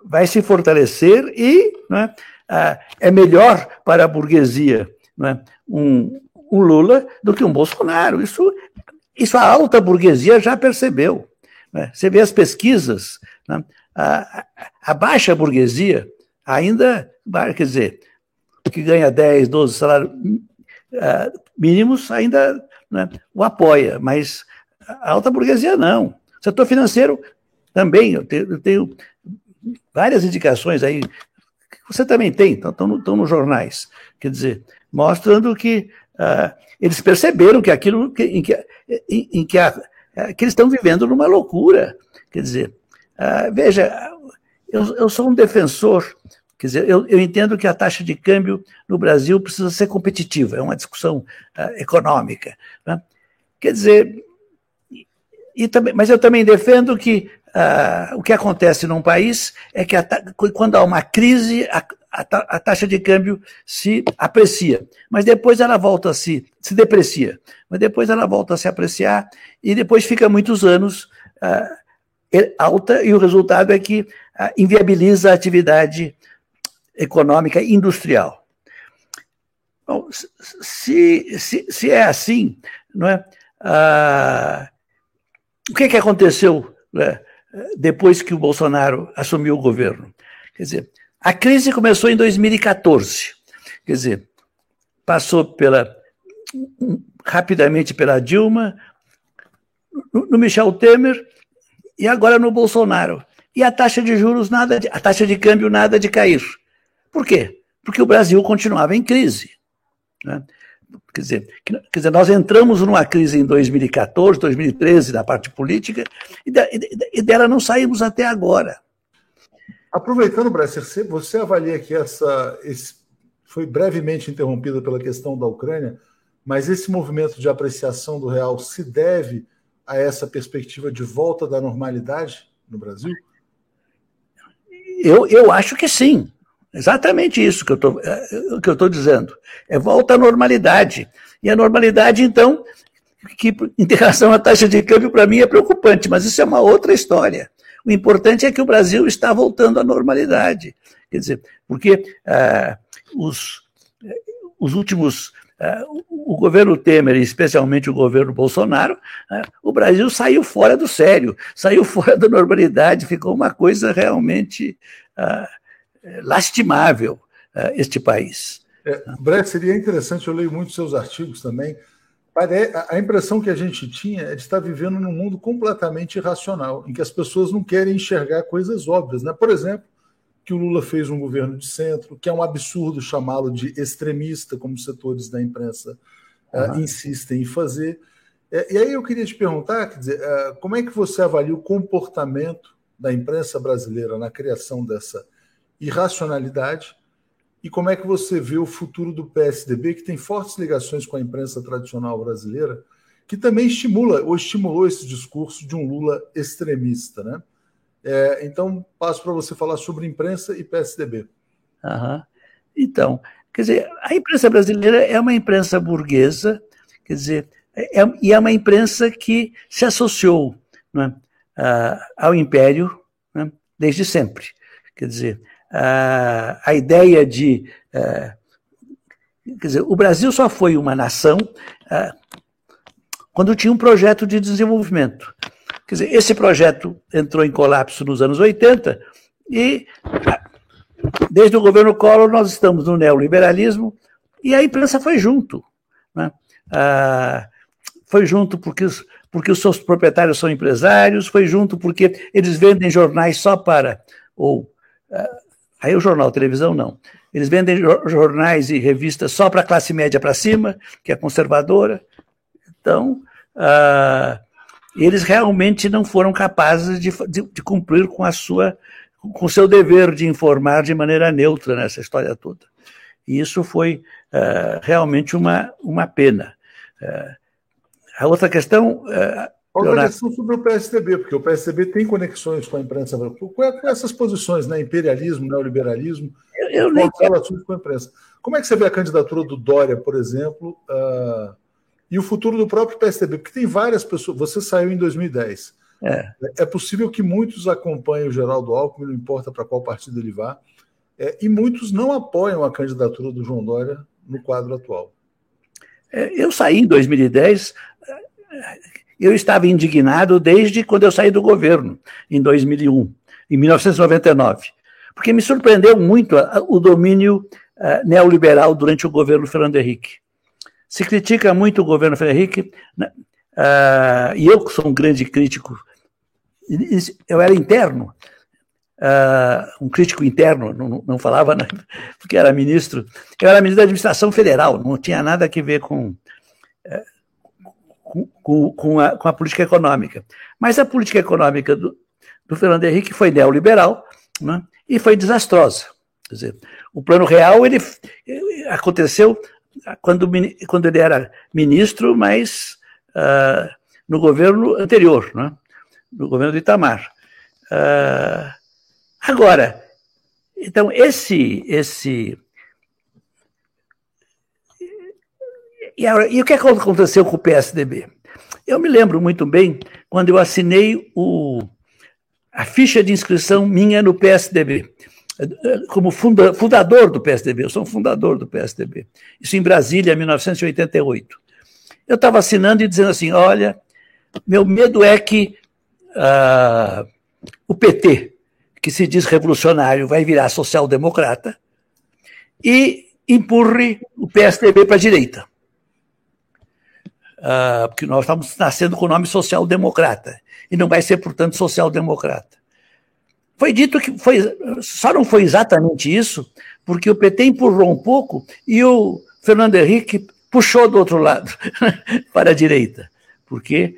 vai se fortalecer e né, é melhor para a burguesia né, um, um, Lula do que um Bolsonaro. Isso, isso a alta burguesia já percebeu. Né? Você vê as pesquisas, né, a, a, baixa burguesia ainda, quer dizer, que ganha 10, 12 salários uh, mínimos ainda né, o apoia, mas a alta burguesia não. O setor financeiro também, eu tenho, eu tenho várias indicações aí, que você também tem, estão no, nos jornais, quer dizer, mostrando que uh, eles perceberam que aquilo que, em, que, em, em que, a, uh, que eles estão vivendo numa loucura. Quer dizer, uh, veja, eu, eu sou um defensor Quer dizer, eu, eu, entendo que a taxa de câmbio no Brasil precisa ser competitiva, é uma discussão uh, econômica. Né? Quer dizer, e também, mas eu também defendo que Uh, o que acontece num país é que a, quando há uma crise, a, a, a, taxa de câmbio se aprecia, mas depois ela volta a se, se deprecia, mas depois ela volta a se apreciar e depois fica muitos anos uh, alta e o resultado é que uh, inviabiliza a atividade econômica industrial. Bom, se, se, se é assim, não é? o que, que aconteceu? Né? Depois que o Bolsonaro assumiu o governo. Quer dizer, a crise começou em 2014. Quer dizer, passou pela rapidamente pela Dilma, no Michel Temer e agora no Bolsonaro. E a taxa de juros nada, de, a taxa de câmbio nada de cair. Por quê? Porque o Brasil continuava em crise. Né? Quer dizer, quer dizer, nós entramos numa crise em 2014, 2013, na parte política, e, de, e dela não saímos até agora. Aproveitando, Bresser, você avalia que essa esse, foi brevemente interrompida pela questão da Ucrânia, mas esse movimento de apreciação do real se deve a essa perspectiva de volta da normalidade no Brasil? Eu, eu acho que sim. Exatamente isso que eu é, estou dizendo. É volta à normalidade. E a normalidade, então, que em relação à taxa de câmbio, para mim é preocupante, mas isso é uma outra história. O importante é que o Brasil está voltando à normalidade. Quer dizer, porque ah, os, os últimos. Ah, o governo Temer, especialmente o governo Bolsonaro, ah, o Brasil saiu fora do sério, saiu fora da normalidade, ficou uma coisa realmente lastimável, este país. É, Brett, seria interessante, eu leio muito seus artigos também, a impressão que a gente tinha é de estar vivendo num mundo completamente irracional, em que as pessoas não querem enxergar coisas óbvias. Né? Por exemplo, que o Lula fez um governo de centro, que é um absurdo chamá-lo de extremista, como setores da imprensa uhum. uh, insistem em fazer. É, e aí eu queria te perguntar, quer dizer, uh, como é que você avalia o comportamento da imprensa brasileira na criação dessa irracionalidade e como é que você vê o futuro do PSDB, que tem fortes ligações com a imprensa tradicional brasileira, que também estimula ou estimulou esse discurso de um Lula extremista, né? É, então, passo para você falar sobre imprensa e PSDB. Uhum. Então, quer dizer, a imprensa brasileira é uma imprensa burguesa, quer dizer, é, e é uma imprensa que se associou né, ao império né, desde sempre. Quer dizer, a, a ideia de. Uh, quer dizer, o Brasil só foi uma nação uh, quando tinha um projeto de desenvolvimento. Quer dizer, esse projeto entrou em colapso nos anos 80 e, desde o governo Collor, nós estamos no neoliberalismo e a imprensa foi junto. Né? Uh, foi junto porque os, porque os seus proprietários são empresários, foi junto porque eles vendem jornais só para, ou Aí o jornal, televisão não. Eles vendem jornais e revistas só para a classe média para cima, que é conservadora. Então, uh, eles realmente não foram capazes de, de, de, cumprir com a sua com o seu dever de informar de maneira neutra nessa história toda. E isso foi uh, realmente uma, uma pena. Uh, a outra questão, Outra questão sobre o PSDB, porque o PSDB tem conexões com a imprensa, com essas posições, né? imperialismo, neoliberalismo, eu, eu nem relações com a imprensa. Como é que você vê a candidatura do Dória, por exemplo, uh, e o futuro do próprio PSDB? Porque tem várias pessoas. Você saiu em 2010. É, é possível que muitos acompanhem o Geraldo Alckmin, não importa para qual partido ele vá, é, e muitos não apoiam a candidatura do João Dória no quadro atual. É, eu saí em 2010 eu estava indignado desde quando eu saí do governo, em 2001, em 1999, porque me surpreendeu muito o domínio uh, neoliberal durante o governo Fernando Henrique. Se critica muito o governo Fernando Henrique, uh, e eu sou um grande crítico, eu era interno, uh, um crítico interno, não, não falava, né, porque era ministro, eu era ministro da administração federal, não tinha nada a ver com com, com, a, com a política econômica. Mas a política econômica do, do Fernando Henrique foi neoliberal né, e foi desastrosa. Quer dizer, o plano real ele, aconteceu quando, quando ele era ministro, mas uh, no governo anterior, né, no governo do Itamar. Uh, agora, então, esse, esse E, e o que aconteceu com o PSDB? Eu me lembro muito bem quando eu assinei o, a ficha de inscrição minha no PSDB, como funda, fundador do PSDB, eu sou um fundador do PSDB. Isso em Brasília, em 1988. Eu estava assinando e dizendo assim: olha, meu medo é que uh, o PT, que se diz revolucionário, vai virar social-democrata e empurre o PSDB para a direita uh, porque nós estamos nascendo com o nome social-democrata, e não vai ser, portanto, social-democrata. Foi dito que foi, só não foi exatamente isso, porque o PT empurrou um pouco e o Fernando Henrique puxou do outro lado, para a direita, porque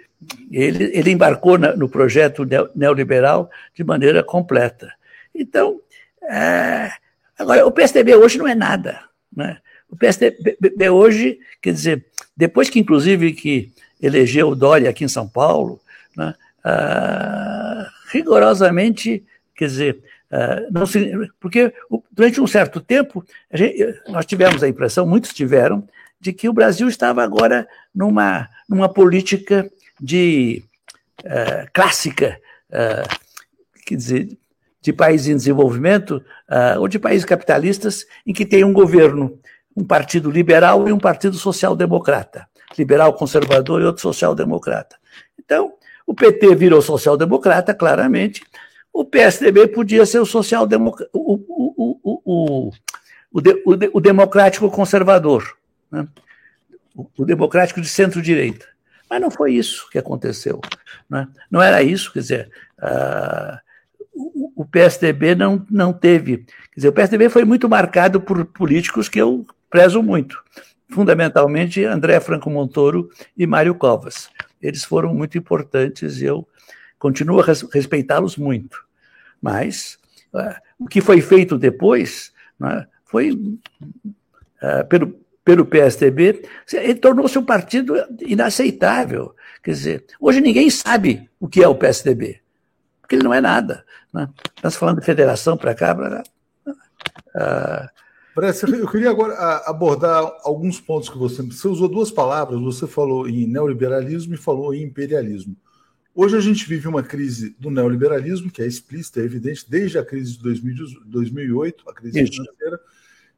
ele, ele embarcou na, no projeto neoliberal de maneira completa. Então, é, agora, o PSDB hoje não é nada. Né? O PSDB hoje, quer dizer, depois que, inclusive, que elegeu o Dória aqui em São Paulo, né, ah, rigorosamente, quer dizer, ah, não se, porque durante um certo tempo gente, nós tivemos a impressão, muitos tiveram, de que o Brasil estava agora numa, numa política de uh, clássica, uh, quer dizer, de países em desenvolvimento uh, ou de países capitalistas em que tem um governo, um partido liberal e um partido social-democrata, liberal conservador e outro social-democrata. Então, o PT virou social-democrata, claramente. O PSDB podia ser o social-democrata, o, o, o, o, democrático conservador, né? o, democrático de centro-direita. Mas não foi isso que aconteceu. Né? Não era isso, quer dizer, uh, o, o PSDB não, não teve. Quer dizer, o PSDB foi muito marcado por políticos que eu prezo muito, fundamentalmente André Franco Montoro e Mário Covas. Eles foram muito importantes e eu continuo a respeitá-los muito. Mas uh, o que foi feito depois né, foi uh, pelo, pelo PSDB, ele tornou-se um partido inaceitável. Quer dizer, hoje ninguém sabe o que é o PSDB, porque ele não é nada. Né? Nós falando de federação para cá, para lá. Uh, eu queria agora abordar alguns pontos que você. Você usou duas palavras, você falou em neoliberalismo e falou em imperialismo. Hoje a gente vive uma crise do neoliberalismo, que é explícita, é evidente, desde a crise de 2008, a crise Isso. financeira,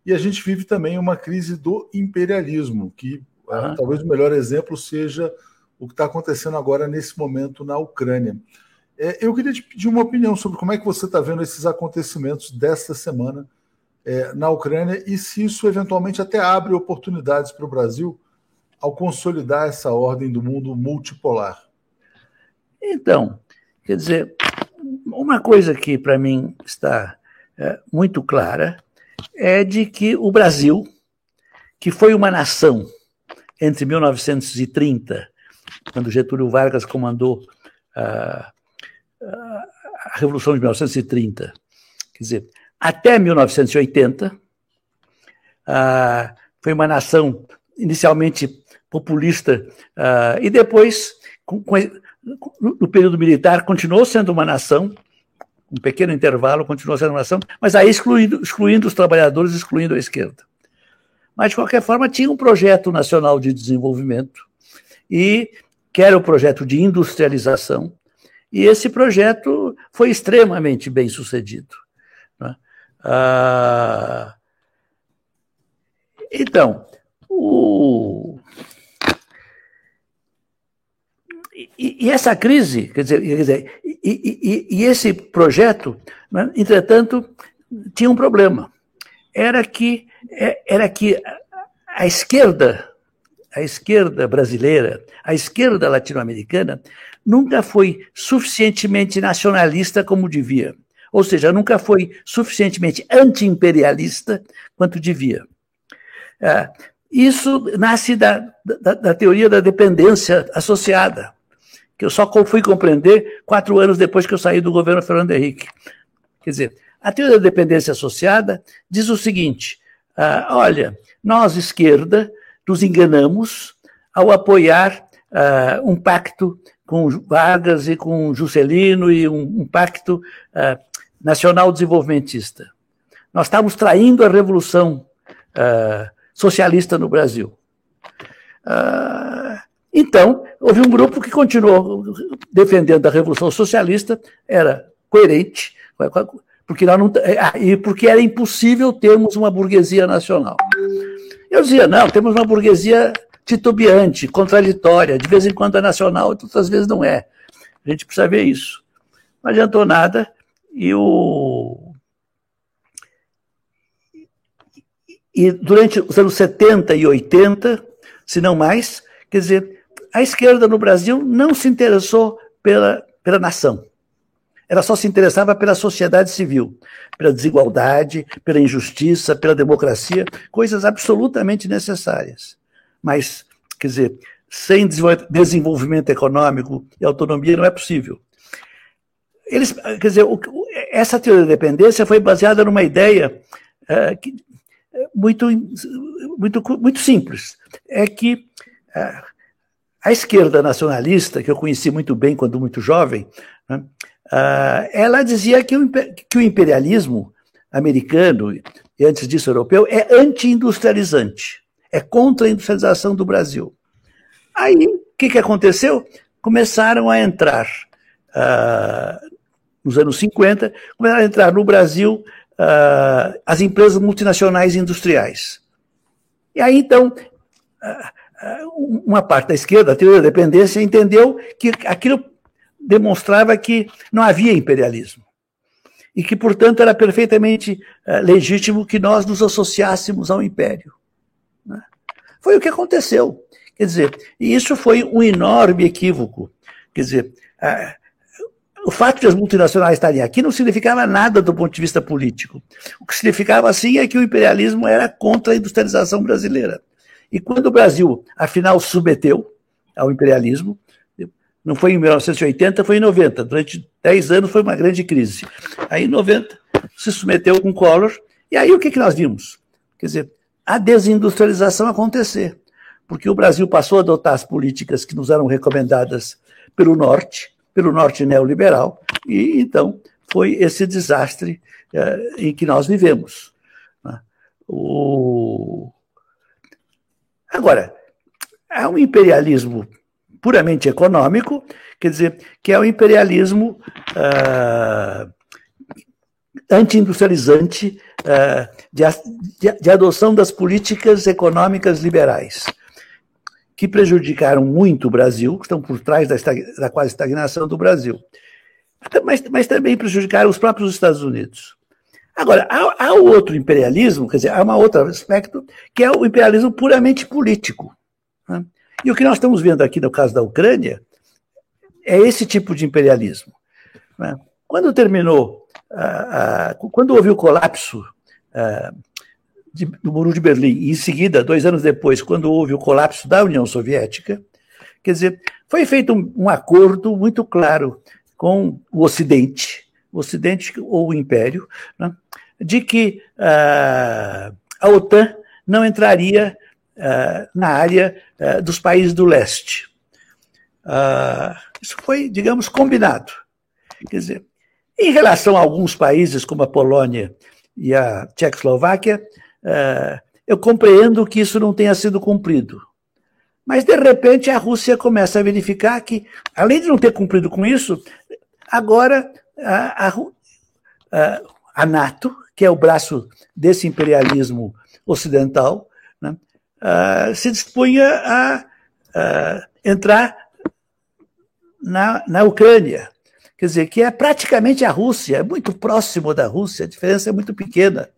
e a gente vive também uma crise do imperialismo, que uhum. talvez o melhor exemplo seja o que está acontecendo agora nesse momento na Ucrânia. É, eu queria te pedir uma opinião sobre como é que você está vendo esses acontecimentos desta semana é, na Ucrânia e se isso eventualmente até abre oportunidades para o Brasil ao consolidar essa ordem do mundo multipolar. Então, quer dizer, uma coisa que para mim está é, muito clara é de que o Brasil, que foi uma nação entre 1930, quando Getúlio Vargas comandou a, a Revolução de 1930, quer dizer, até 1980, foi uma nação inicialmente populista e depois, com, com, no período militar, continuou sendo uma nação um pequeno intervalo, continuou sendo uma nação, mas aí excluindo, excluindo os trabalhadores, excluindo a esquerda. Mas, de qualquer forma, tinha um projeto nacional de desenvolvimento, e que era o projeto de industrialização, e esse projeto foi extremamente bem sucedido. Ah, então, o, e, e, essa crise, quer dizer, quer dizer e, e, e, esse projeto, né, entretanto, tinha um problema. Era que, é, era que a esquerda, a esquerda brasileira, a esquerda latino-americana, nunca foi suficientemente nacionalista como devia. Ou seja, nunca foi suficientemente anti-imperialista quanto devia. É, isso nasce da, da, da teoria da dependência associada que eu só fui compreender quatro anos depois que eu saí do governo Fernando Henrique. Quer dizer, a teoria da dependência associada diz o seguinte: ah, olha, nós, esquerda, nos enganamos ao apoiar ah, um pacto com Vargas e com Juscelino e um, um pacto ah, nacional desenvolvimentista. Nós estávamos traindo a revolução ah, socialista no Brasil. Ah, então, houve um grupo que continuou defendendo a Revolução Socialista, era coerente, porque, não, ah, e porque era impossível termos uma burguesia nacional. Eu dizia, não, temos uma burguesia titubeante, contraditória, de vez em quando é nacional, outras vezes não é. A gente precisa ver isso. Não adiantou nada, e o. E durante os anos 70 e 80, se não mais, quer dizer, a esquerda no Brasil não se interessou pela, pela nação. Ela só se interessava pela sociedade civil, pela desigualdade, pela injustiça, pela democracia, coisas absolutamente necessárias. Mas, quer dizer, sem desenvolvimento econômico e autonomia não é possível. Eles, quer dizer, essa teoria da dependência foi baseada numa ideia uh, que, muito, muito, muito simples. É que uh, a esquerda nacionalista, que eu conheci muito bem quando muito jovem, né, uh, ela dizia que o, que o imperialismo americano, e antes disso europeu, é anti-industrializante, é contra a industrialização do Brasil. Aí, o que, que aconteceu? Começaram a entrar, uh, nos anos 50, começaram a entrar no Brasil uh, as empresas multinacionais industriais. E aí, então, uma parte da esquerda, a teoria da dependência, entendeu que aquilo demonstrava que não havia imperialismo. E que, portanto, era perfeitamente uh, legítimo que nós nos associássemos ao império. Né? Foi o que aconteceu. Quer dizer, e isso foi um enorme equívoco. Quer dizer, uh, o fato de as multinacionais estarem aqui não significava nada do ponto de vista político. O que significava, sim, é que o imperialismo era contra a industrialização brasileira. E quando o Brasil, afinal, submeteu ao imperialismo, não foi em 1980, foi em 90. Durante 10 anos foi uma grande crise. Aí, em 90, se submeteu com Collor. E aí, o que, que nós vimos? Quer dizer, a desindustrialização acontecer. Porque o Brasil passou a adotar as políticas que nos eram recomendadas pelo Norte, pelo Norte neoliberal, e então foi esse desastre eh, em que nós vivemos. Né? O... Agora, há um imperialismo puramente econômico, quer dizer, que é o imperialismo uh, anti-industrializante uh, de, de, de, adoção das políticas econômicas liberais, que prejudicaram muito o Brasil, que estão por trás da, da quase estagnação do Brasil, mas, mas também prejudicaram os próprios Estados Unidos. Agora, há, há outro imperialismo, quer dizer, há um outro aspecto, que é o imperialismo puramente político. Né? E o que nós estamos vendo aqui no caso da Ucrânia é esse tipo de imperialismo. Né? Quando terminou, quando houve o colapso do Muro de Berlim, e em seguida, dois anos depois, quando houve o colapso da União Soviética, quer dizer, foi feito um, um acordo muito claro com o Ocidente, o Ocidente ou o Império, né, de que uh, a OTAN não entraria uh, na área uh, dos países do leste. isso foi, digamos, combinado. Quer dizer, em relação a alguns países, como a Polônia e a Tchecoslováquia, eu compreendo que isso não tenha sido cumprido. Mas, de repente, a Rússia começa a verificar que, além de não ter cumprido com isso, agora a, a, a NATO, que é o braço desse imperialismo ocidental, né, uh, se dispunha a, a entrar na, na Ucrânia. Quer dizer, que é praticamente a Rússia, é muito próximo da Rússia, a diferença é muito pequena.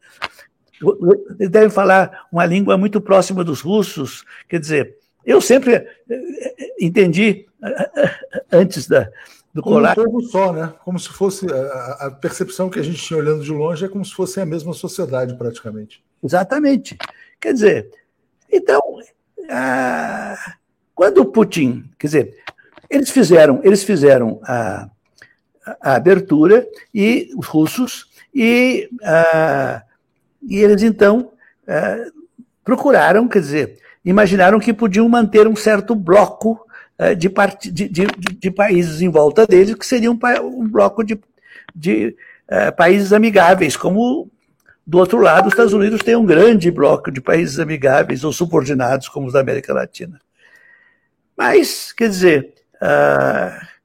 Eles devem falar uma língua muito próxima dos russos. Quer dizer, eu sempre eh, eh, entendi, eh, antes da, do como um povo só, né? Como se fosse a, a, percepção que a gente tinha olhando de longe é como se fosse a mesma sociedade praticamente. Exatamente. Quer dizer, então, a, quando o Putin, quer dizer, eles fizeram, eles fizeram a, a abertura e os russos e, a, e eles então procuraram, quer dizer, imaginaram que podiam manter um certo bloco eh, de, de, de, de, países em volta deles, que seria um, um bloco de, uh, países amigáveis, como do outro lado, os Estados Unidos têm um grande bloco de países amigáveis ou subordinados, como os da América Latina. Mas, quer dizer,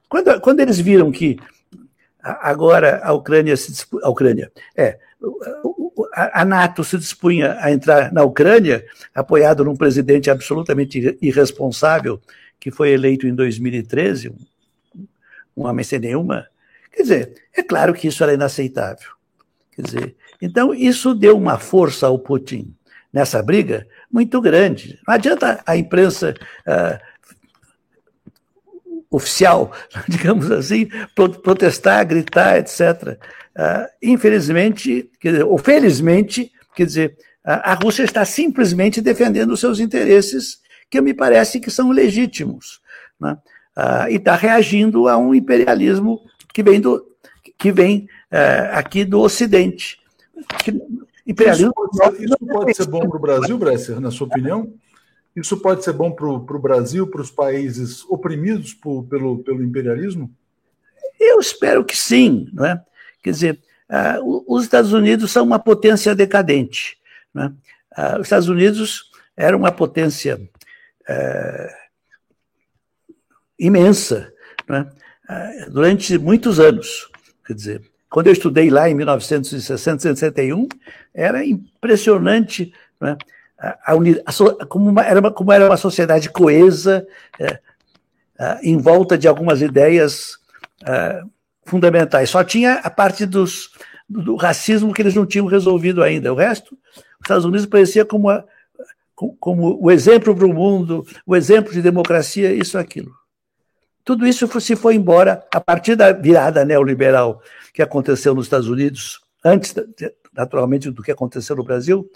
quando, quando eles viram que agora a Ucrânia se a Ucrânia é a NATO se dispunha a entrar na Ucrânia, apoiado num presidente absolutamente irresponsável que foi eleito em 2013, um, um homem sem nenhuma. Quer dizer, é claro que isso era inaceitável. Quer dizer, então isso deu uma força ao Putin nessa briga muito grande. Não adianta a imprensa uh, oficial, digamos assim, protestar, gritar, etc. Uh, infelizmente, quer dizer, ou felizmente, quer dizer, a Rússia está simplesmente defendendo os seus interesses que me parece que são legítimos. Né? Ah, e está reagindo a um imperialismo que vem do, que vem uh, aqui do Ocidente. Imperialismo isso pode ser, isso pode ser bom para o Brasil, Bresser, na sua opinião? Isso pode ser bom para o Brasil, para os países oprimidos por, pelo, pelo imperialismo? Eu espero que sim. Não é? Quer dizer, uh, os Estados Unidos são uma potência decadente. Não é? uh, os Estados Unidos era uma potência uh, imensa não é? durante muitos anos. Quer dizer, quando eu estudei lá em 1960, 61, era impressionante né? a, a, como, uma, era uma, como era uma sociedade coesa, é, em volta de algumas ideias fundamentais. Só tinha a parte dos, do, racismo que eles não tinham resolvido ainda. O resto, os Estados Unidos parecia como, a, como o exemplo para o mundo, o exemplo de democracia, isso aquilo. Tudo isso se foi embora a partir da virada neoliberal que aconteceu nos Estados Unidos, antes, naturalmente, do que aconteceu no Brasil,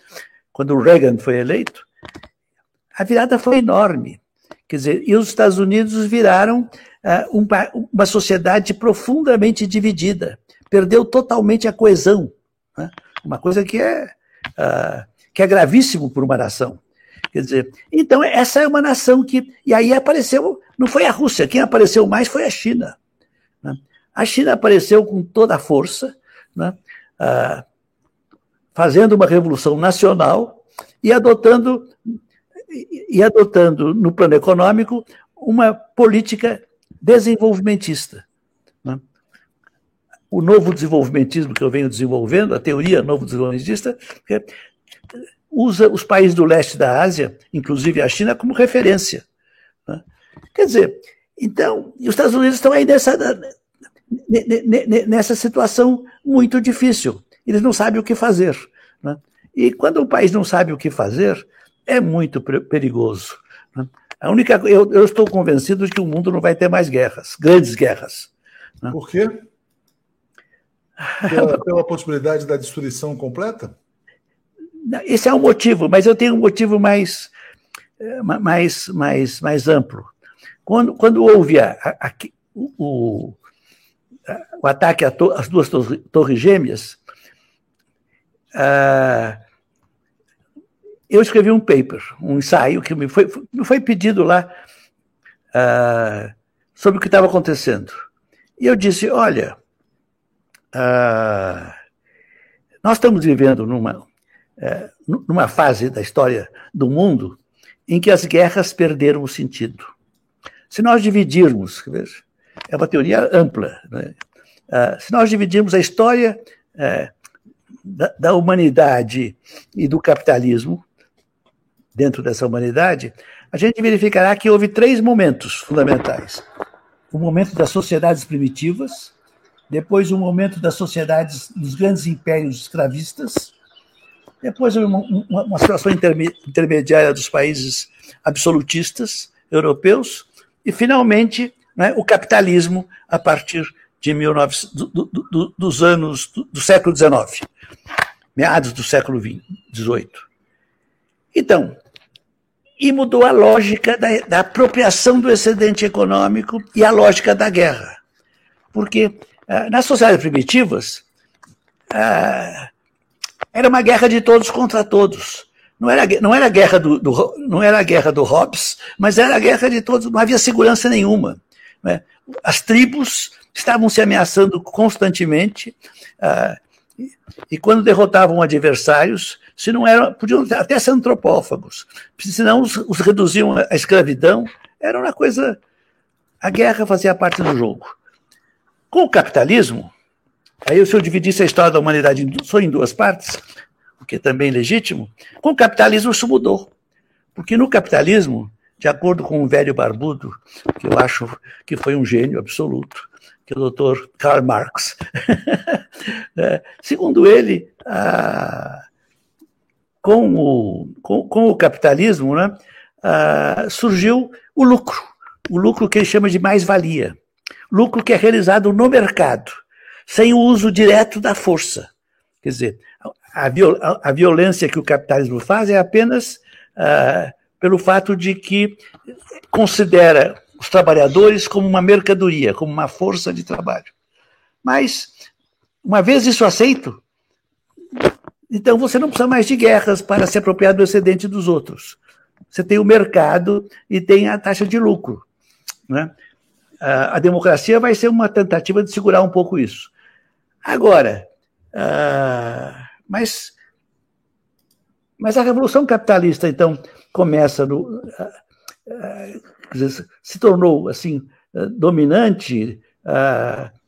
quando o Reagan foi eleito. A virada foi enorme. Quer dizer, e os Estados Unidos viraram uh, uma, uma, sociedade profundamente dividida, perdeu totalmente a coesão. Né? Uma coisa que é, uh, que é gravíssimo para uma nação. Quer dizer, então essa é uma nação que. E aí apareceu, não foi a Rússia, quem apareceu mais foi a China. Né? A China apareceu com toda a força, né? ah, fazendo uma revolução nacional e adotando, e adotando no plano econômico uma política desenvolvimentista. Né? O novo desenvolvimentismo que eu venho desenvolvendo, a teoria novo desenvolvimentista, usa os países do leste da Ásia, inclusive a China, como referência. Né? Quer dizer, então, os Estados Unidos estão aí nessa, nessa situação muito difícil. Eles não sabem o que fazer. Né? E quando o país não sabe o que fazer, é muito perigoso. Né? A única, eu, eu, estou convencido de que o mundo não vai ter mais guerras, grandes guerras. Né? Por quê? Pela, pela possibilidade da destruição completa? Esse é um motivo, mas eu tenho um motivo mais, eh, mais, mais, mais amplo. Quando, quando houve a, a, a, o, o ataque às duas torres gêmeas, uh, eu escrevi um paper, um ensaio que me foi, me foi pedido lá uh, sobre o que estava acontecendo. E eu disse: olha, uh, nós estamos vivendo numa, é, numa fase da história do mundo em que as guerras perderam o sentido. Se nós dividirmos, é uma teoria ampla, né? Ah, se nós dividirmos a história é, da, da humanidade e do capitalismo, dentro dessa humanidade, a gente verificará que houve três momentos fundamentais. O momento das sociedades primitivas, depois o momento das sociedades dos grandes impérios escravistas, depois uma, uma, uma situação intermediária dos países absolutistas europeus, e, finalmente, né, o capitalismo a partir de 19, do, do, do, dos anos do, século XIX, meados do século XVIII. Então, e mudou a lógica da, da, apropriação do excedente econômico e a lógica da guerra. Porque ah, nas sociedades primitivas, ah, era uma guerra de todos contra todos. Não era, não era, a, guerra do, do, não era a guerra do Hobbes, mas era a guerra de todos, não havia segurança nenhuma. Né? As tribos estavam se ameaçando constantemente, ah, e, quando derrotavam adversários, se não eram, podiam até ser antropófagos, senão os, os reduziam à escravidão, era uma coisa. A guerra fazia parte do jogo. Com o capitalismo, Aí, se eu dividisse a história da humanidade só em duas partes, o que é também legítimo, com o capitalismo isso mudou. Porque no capitalismo, de acordo com um velho barbudo, que eu acho que foi um gênio absoluto, que o doutor Karl Marx, é, segundo ele, com, o, com, com, o capitalismo né, surgiu o lucro, o lucro que ele chama de mais-valia, lucro que é realizado no mercado sem o uso direto da força. Quer dizer, a, a violência que o capitalismo faz é apenas uh, pelo fato de que considera os trabalhadores como uma mercadoria, como uma força de trabalho. Mas, uma vez isso aceito, então você não precisa mais de guerras para se apropriar do excedente dos outros. Você tem o mercado e tem a taxa de lucro. Né? A democracia vai ser uma tentativa de segurar um pouco isso. Agora, uh, mas, mas a revolução capitalista, então, começa no. Uh, uh, se tornou assim dominante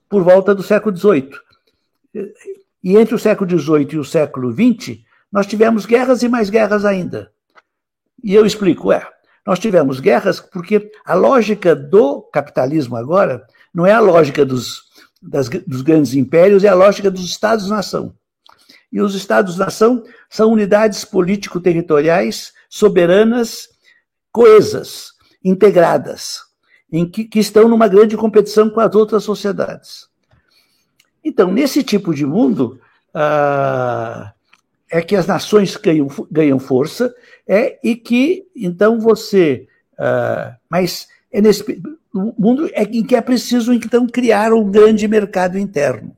por volta do século XVIII. E entre o século XVIII e o século XX, nós tivemos guerras e mais guerras ainda. E eu explico, é, nós tivemos guerras porque a lógica do capitalismo agora não é a lógica dos, das, dos grandes impérios, é a lógica dos Estados-nação. E os Estados-nação são unidades político-territoriais soberanas, coesas, integradas, em que, que estão numa grande competição com as outras sociedades. Então, nesse tipo de mundo, ah, é que as nações ganham, ganham força é, e que, então, você. Ah, mas é nesse mundo é em que é preciso, então, criar um grande mercado interno.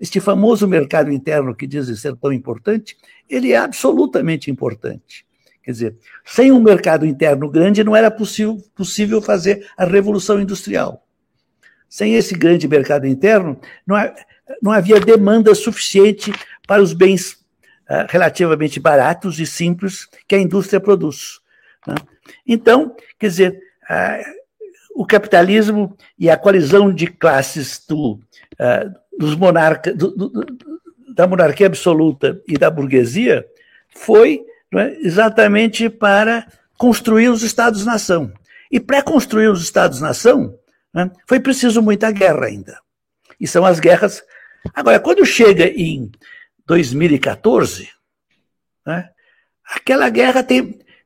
Este famoso mercado interno que dizem ser tão importante, ele é absolutamente importante. Quer dizer, sem um mercado interno grande não era possível, possível fazer a revolução industrial. Sem esse grande mercado interno, não, não havia demanda suficiente para os bens uh, relativamente baratos e simples que a indústria produz. Né? Então, quer dizer, uh, o capitalismo e a coalizão de classes do, uh, dos monarcas, do, do, da monarquia absoluta e da burguesia foi é, exatamente para construir os Estados-nação. E para construir os Estados-nação, né, foi preciso muita guerra ainda. E são as guerras. Agora, quando chega em 2014, né, aquela guerra tem,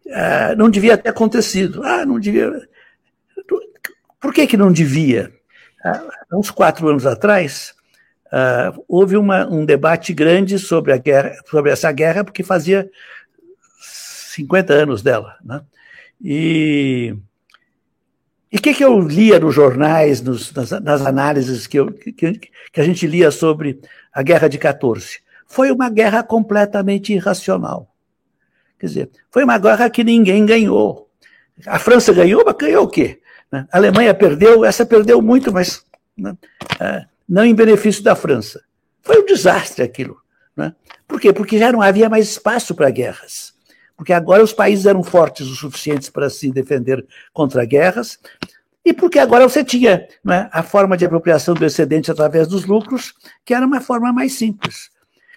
uh, não devia ter acontecido. Ah, não devia. Por que, que não devia? Uh, uns quatro anos atrás, uh, houve uma, um debate grande sobre, a guerra, sobre essa guerra, porque fazia 50 anos dela. Né? E o que, que eu lia nos jornais, nos, nas, nas, análises que, eu, que, que, a gente lia sobre a Guerra de 14? Foi uma guerra completamente irracional. Quer dizer, foi uma guerra que ninguém ganhou. A França ganhou, mas ganhou o quê? Né? A Alemanha perdeu, essa perdeu muito, mas né? É, não em benefício da França. Foi um desastre aquilo. Né? Por quê? Porque já não havia mais espaço para guerras porque agora os países eram fortes o suficiente para se defender contra guerras, e porque agora você tinha né, a forma de apropriação do excedente através dos lucros, que era uma forma mais simples.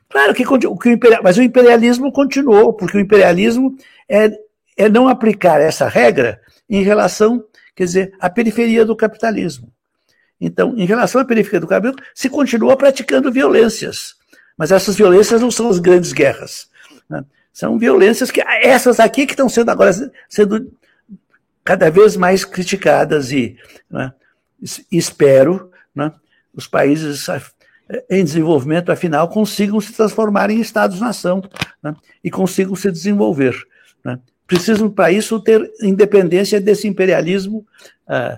Claro que, que o imperial, mas o imperialismo continuou, porque o imperialismo é, é não aplicar essa regra em relação, quer dizer, à periferia do capitalismo. Então, em relação à periferia do capitalismo, se continua praticando violências, mas essas violências não são as grandes guerras. Né? São violências que essas aqui que estão sendo agora sendo cada vez mais criticadas e né, espero né, os países em desenvolvimento afinal consigam se transformar em estados-nação né, e consigam se desenvolver. Né. Precisam para isso ter independência desse imperialismo uh,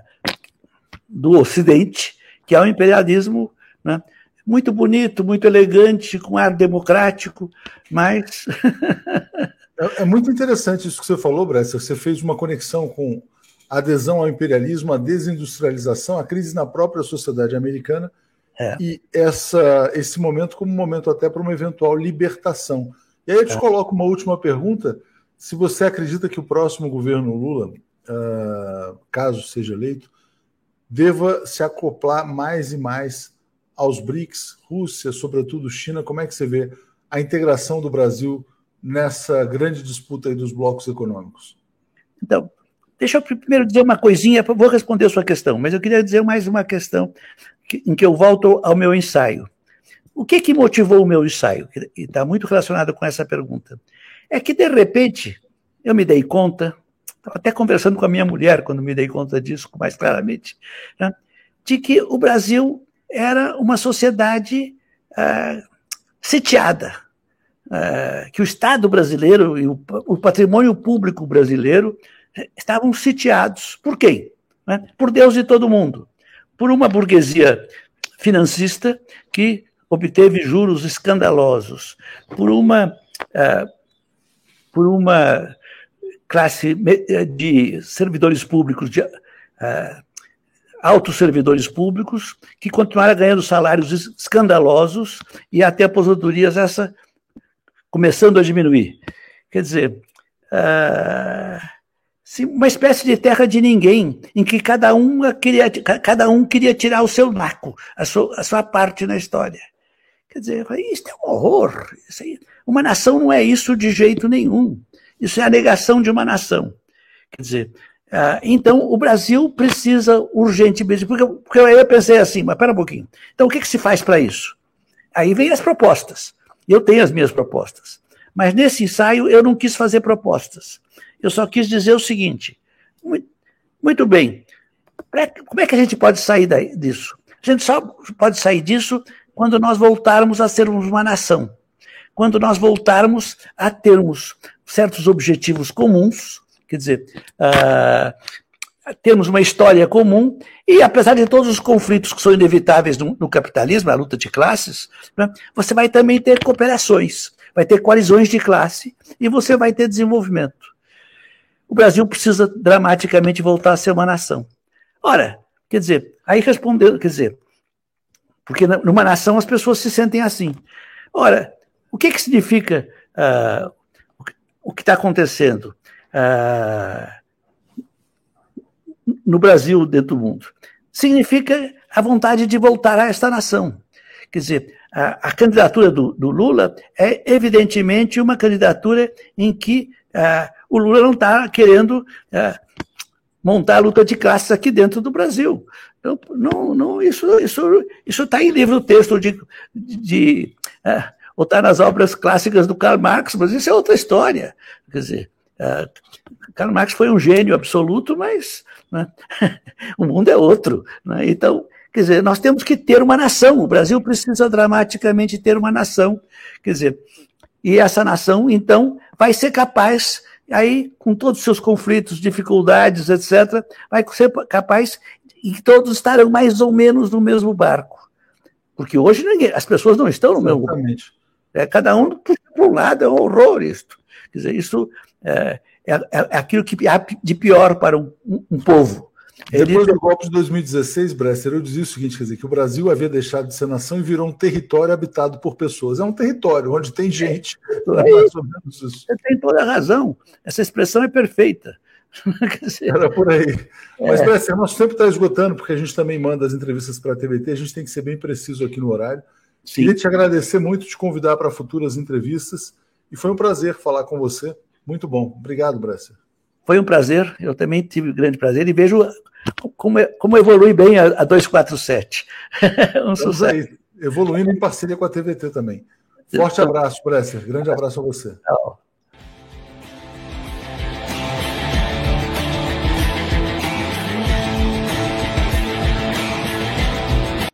do Ocidente, que é o imperialismo né, muito bonito, muito elegante, com ar democrático, mas. é, é, muito interessante isso que você falou, Bressa. Você fez uma conexão com a adesão ao imperialismo, a desindustrialização, a crise na própria sociedade americana é. e essa, esse momento como um momento até para uma eventual libertação. E aí eu te é. coloco uma última pergunta: se você acredita que o próximo governo Lula, uh, caso seja eleito, deva se acoplar mais e mais aos BRICS, Rússia, sobretudo China, como é que você vê a integração do Brasil nessa grande disputa dos blocos econômicos? Então, deixa eu primeiro dizer uma coisinha, vou responder a sua questão, mas eu queria dizer mais uma questão em que eu volto ao meu ensaio. O que, que motivou o meu ensaio? E está muito relacionado com essa pergunta. É que, de repente, eu me dei conta, até conversando com a minha mulher, quando me dei conta disso mais claramente, né, de que o Brasil era uma sociedade uh, sitiada, uh, que o Estado brasileiro e o, o, patrimônio público brasileiro estavam sitiados. Por quem? Né? Por Deus e todo mundo. Por uma burguesia financista que obteve juros escandalosos por uma, uh, por uma classe de servidores públicos, de uh, altos servidores públicos, que continuaram ganhando salários escandalosos e até aposentadorias essa começando a diminuir. Quer dizer, uh, uma espécie de terra de ninguém, em que cada um queria, cada um queria tirar o seu naco, a sua, a sua parte na história. Quer dizer, isso é um horror. Aí, uma nação não é isso de jeito nenhum. Isso é a negação de uma nação. Quer dizer, uh, então o Brasil precisa urgentemente, porque, porque eu pensei assim, mas pera um pouquinho. Então o que, que se faz para isso? Aí vem as propostas. Eu tenho as minhas propostas. Mas nesse ensaio eu não quis fazer propostas. Eu só quis dizer o seguinte: muito, muito bem, como é que a gente pode sair daí, disso? A gente só pode sair disso quando nós voltarmos a sermos uma nação, quando nós voltarmos a termos certos objetivos comuns, quer dizer, uh, termos uma história comum e, apesar de todos os conflitos que são inevitáveis no, no capitalismo, a luta de classes, né, você vai também ter cooperações, vai ter coalizões de classe e você vai ter desenvolvimento o Brasil precisa dramaticamente voltar a ser uma nação. Ora, quer dizer, aí respondeu, quer dizer, porque numa nação as pessoas se sentem assim. Ora, o que, que significa uh, o que está acontecendo uh, no Brasil, dentro do mundo? Significa a vontade de voltar a esta nação. Quer dizer, a, a candidatura do, do, Lula é evidentemente uma candidatura em que uh, o Lula não está querendo é, montar a luta de classes aqui dentro do Brasil. Então, não, não, isso isso isso está em livro texto de, de, é, ou está nas obras clássicas do Karl Marx, mas isso é outra história. Quer dizer, é, Karl Marx foi um gênio absoluto, mas né, o mundo é outro. Né? Então, quer dizer, nós temos que ter uma nação. O Brasil precisa dramaticamente ter uma nação. Quer dizer, e essa nação, então, vai ser capaz aí, com todos os seus conflitos, dificuldades, etc., vai ser capaz e todos estarão mais ou menos no mesmo barco. Porque hoje ninguém, as pessoas não estão no mesmo barco. É, cada um puxa para um lado, é um horror isto. Quer dizer, isso é, é, é aquilo que há de pior para um, um, povo. Depois do golpe de 2016, Bresser, eu dizia o seguinte: quer dizer, que o Brasil havia deixado de ser nação e virou um território habitado por pessoas. É um território onde tem gente. É, é mais ou menos isso. Você tem toda a razão. Essa expressão é perfeita. Era por aí. Mas, é. Bresser, nosso tempo está esgotando, porque a gente também manda as entrevistas para a TVT, a gente tem que ser bem preciso aqui no horário. Sim. Queria te agradecer muito, te convidar para futuras entrevistas. E foi um prazer falar com você. Muito bom. Obrigado, Bresser. Foi um prazer, eu também tive um grande prazer e vejo como, como evolui bem a, a 247. um sucesso. Evoluindo em parceria com a TVT também. Forte abraço, Bresser. Grande abraço a você. Tchau.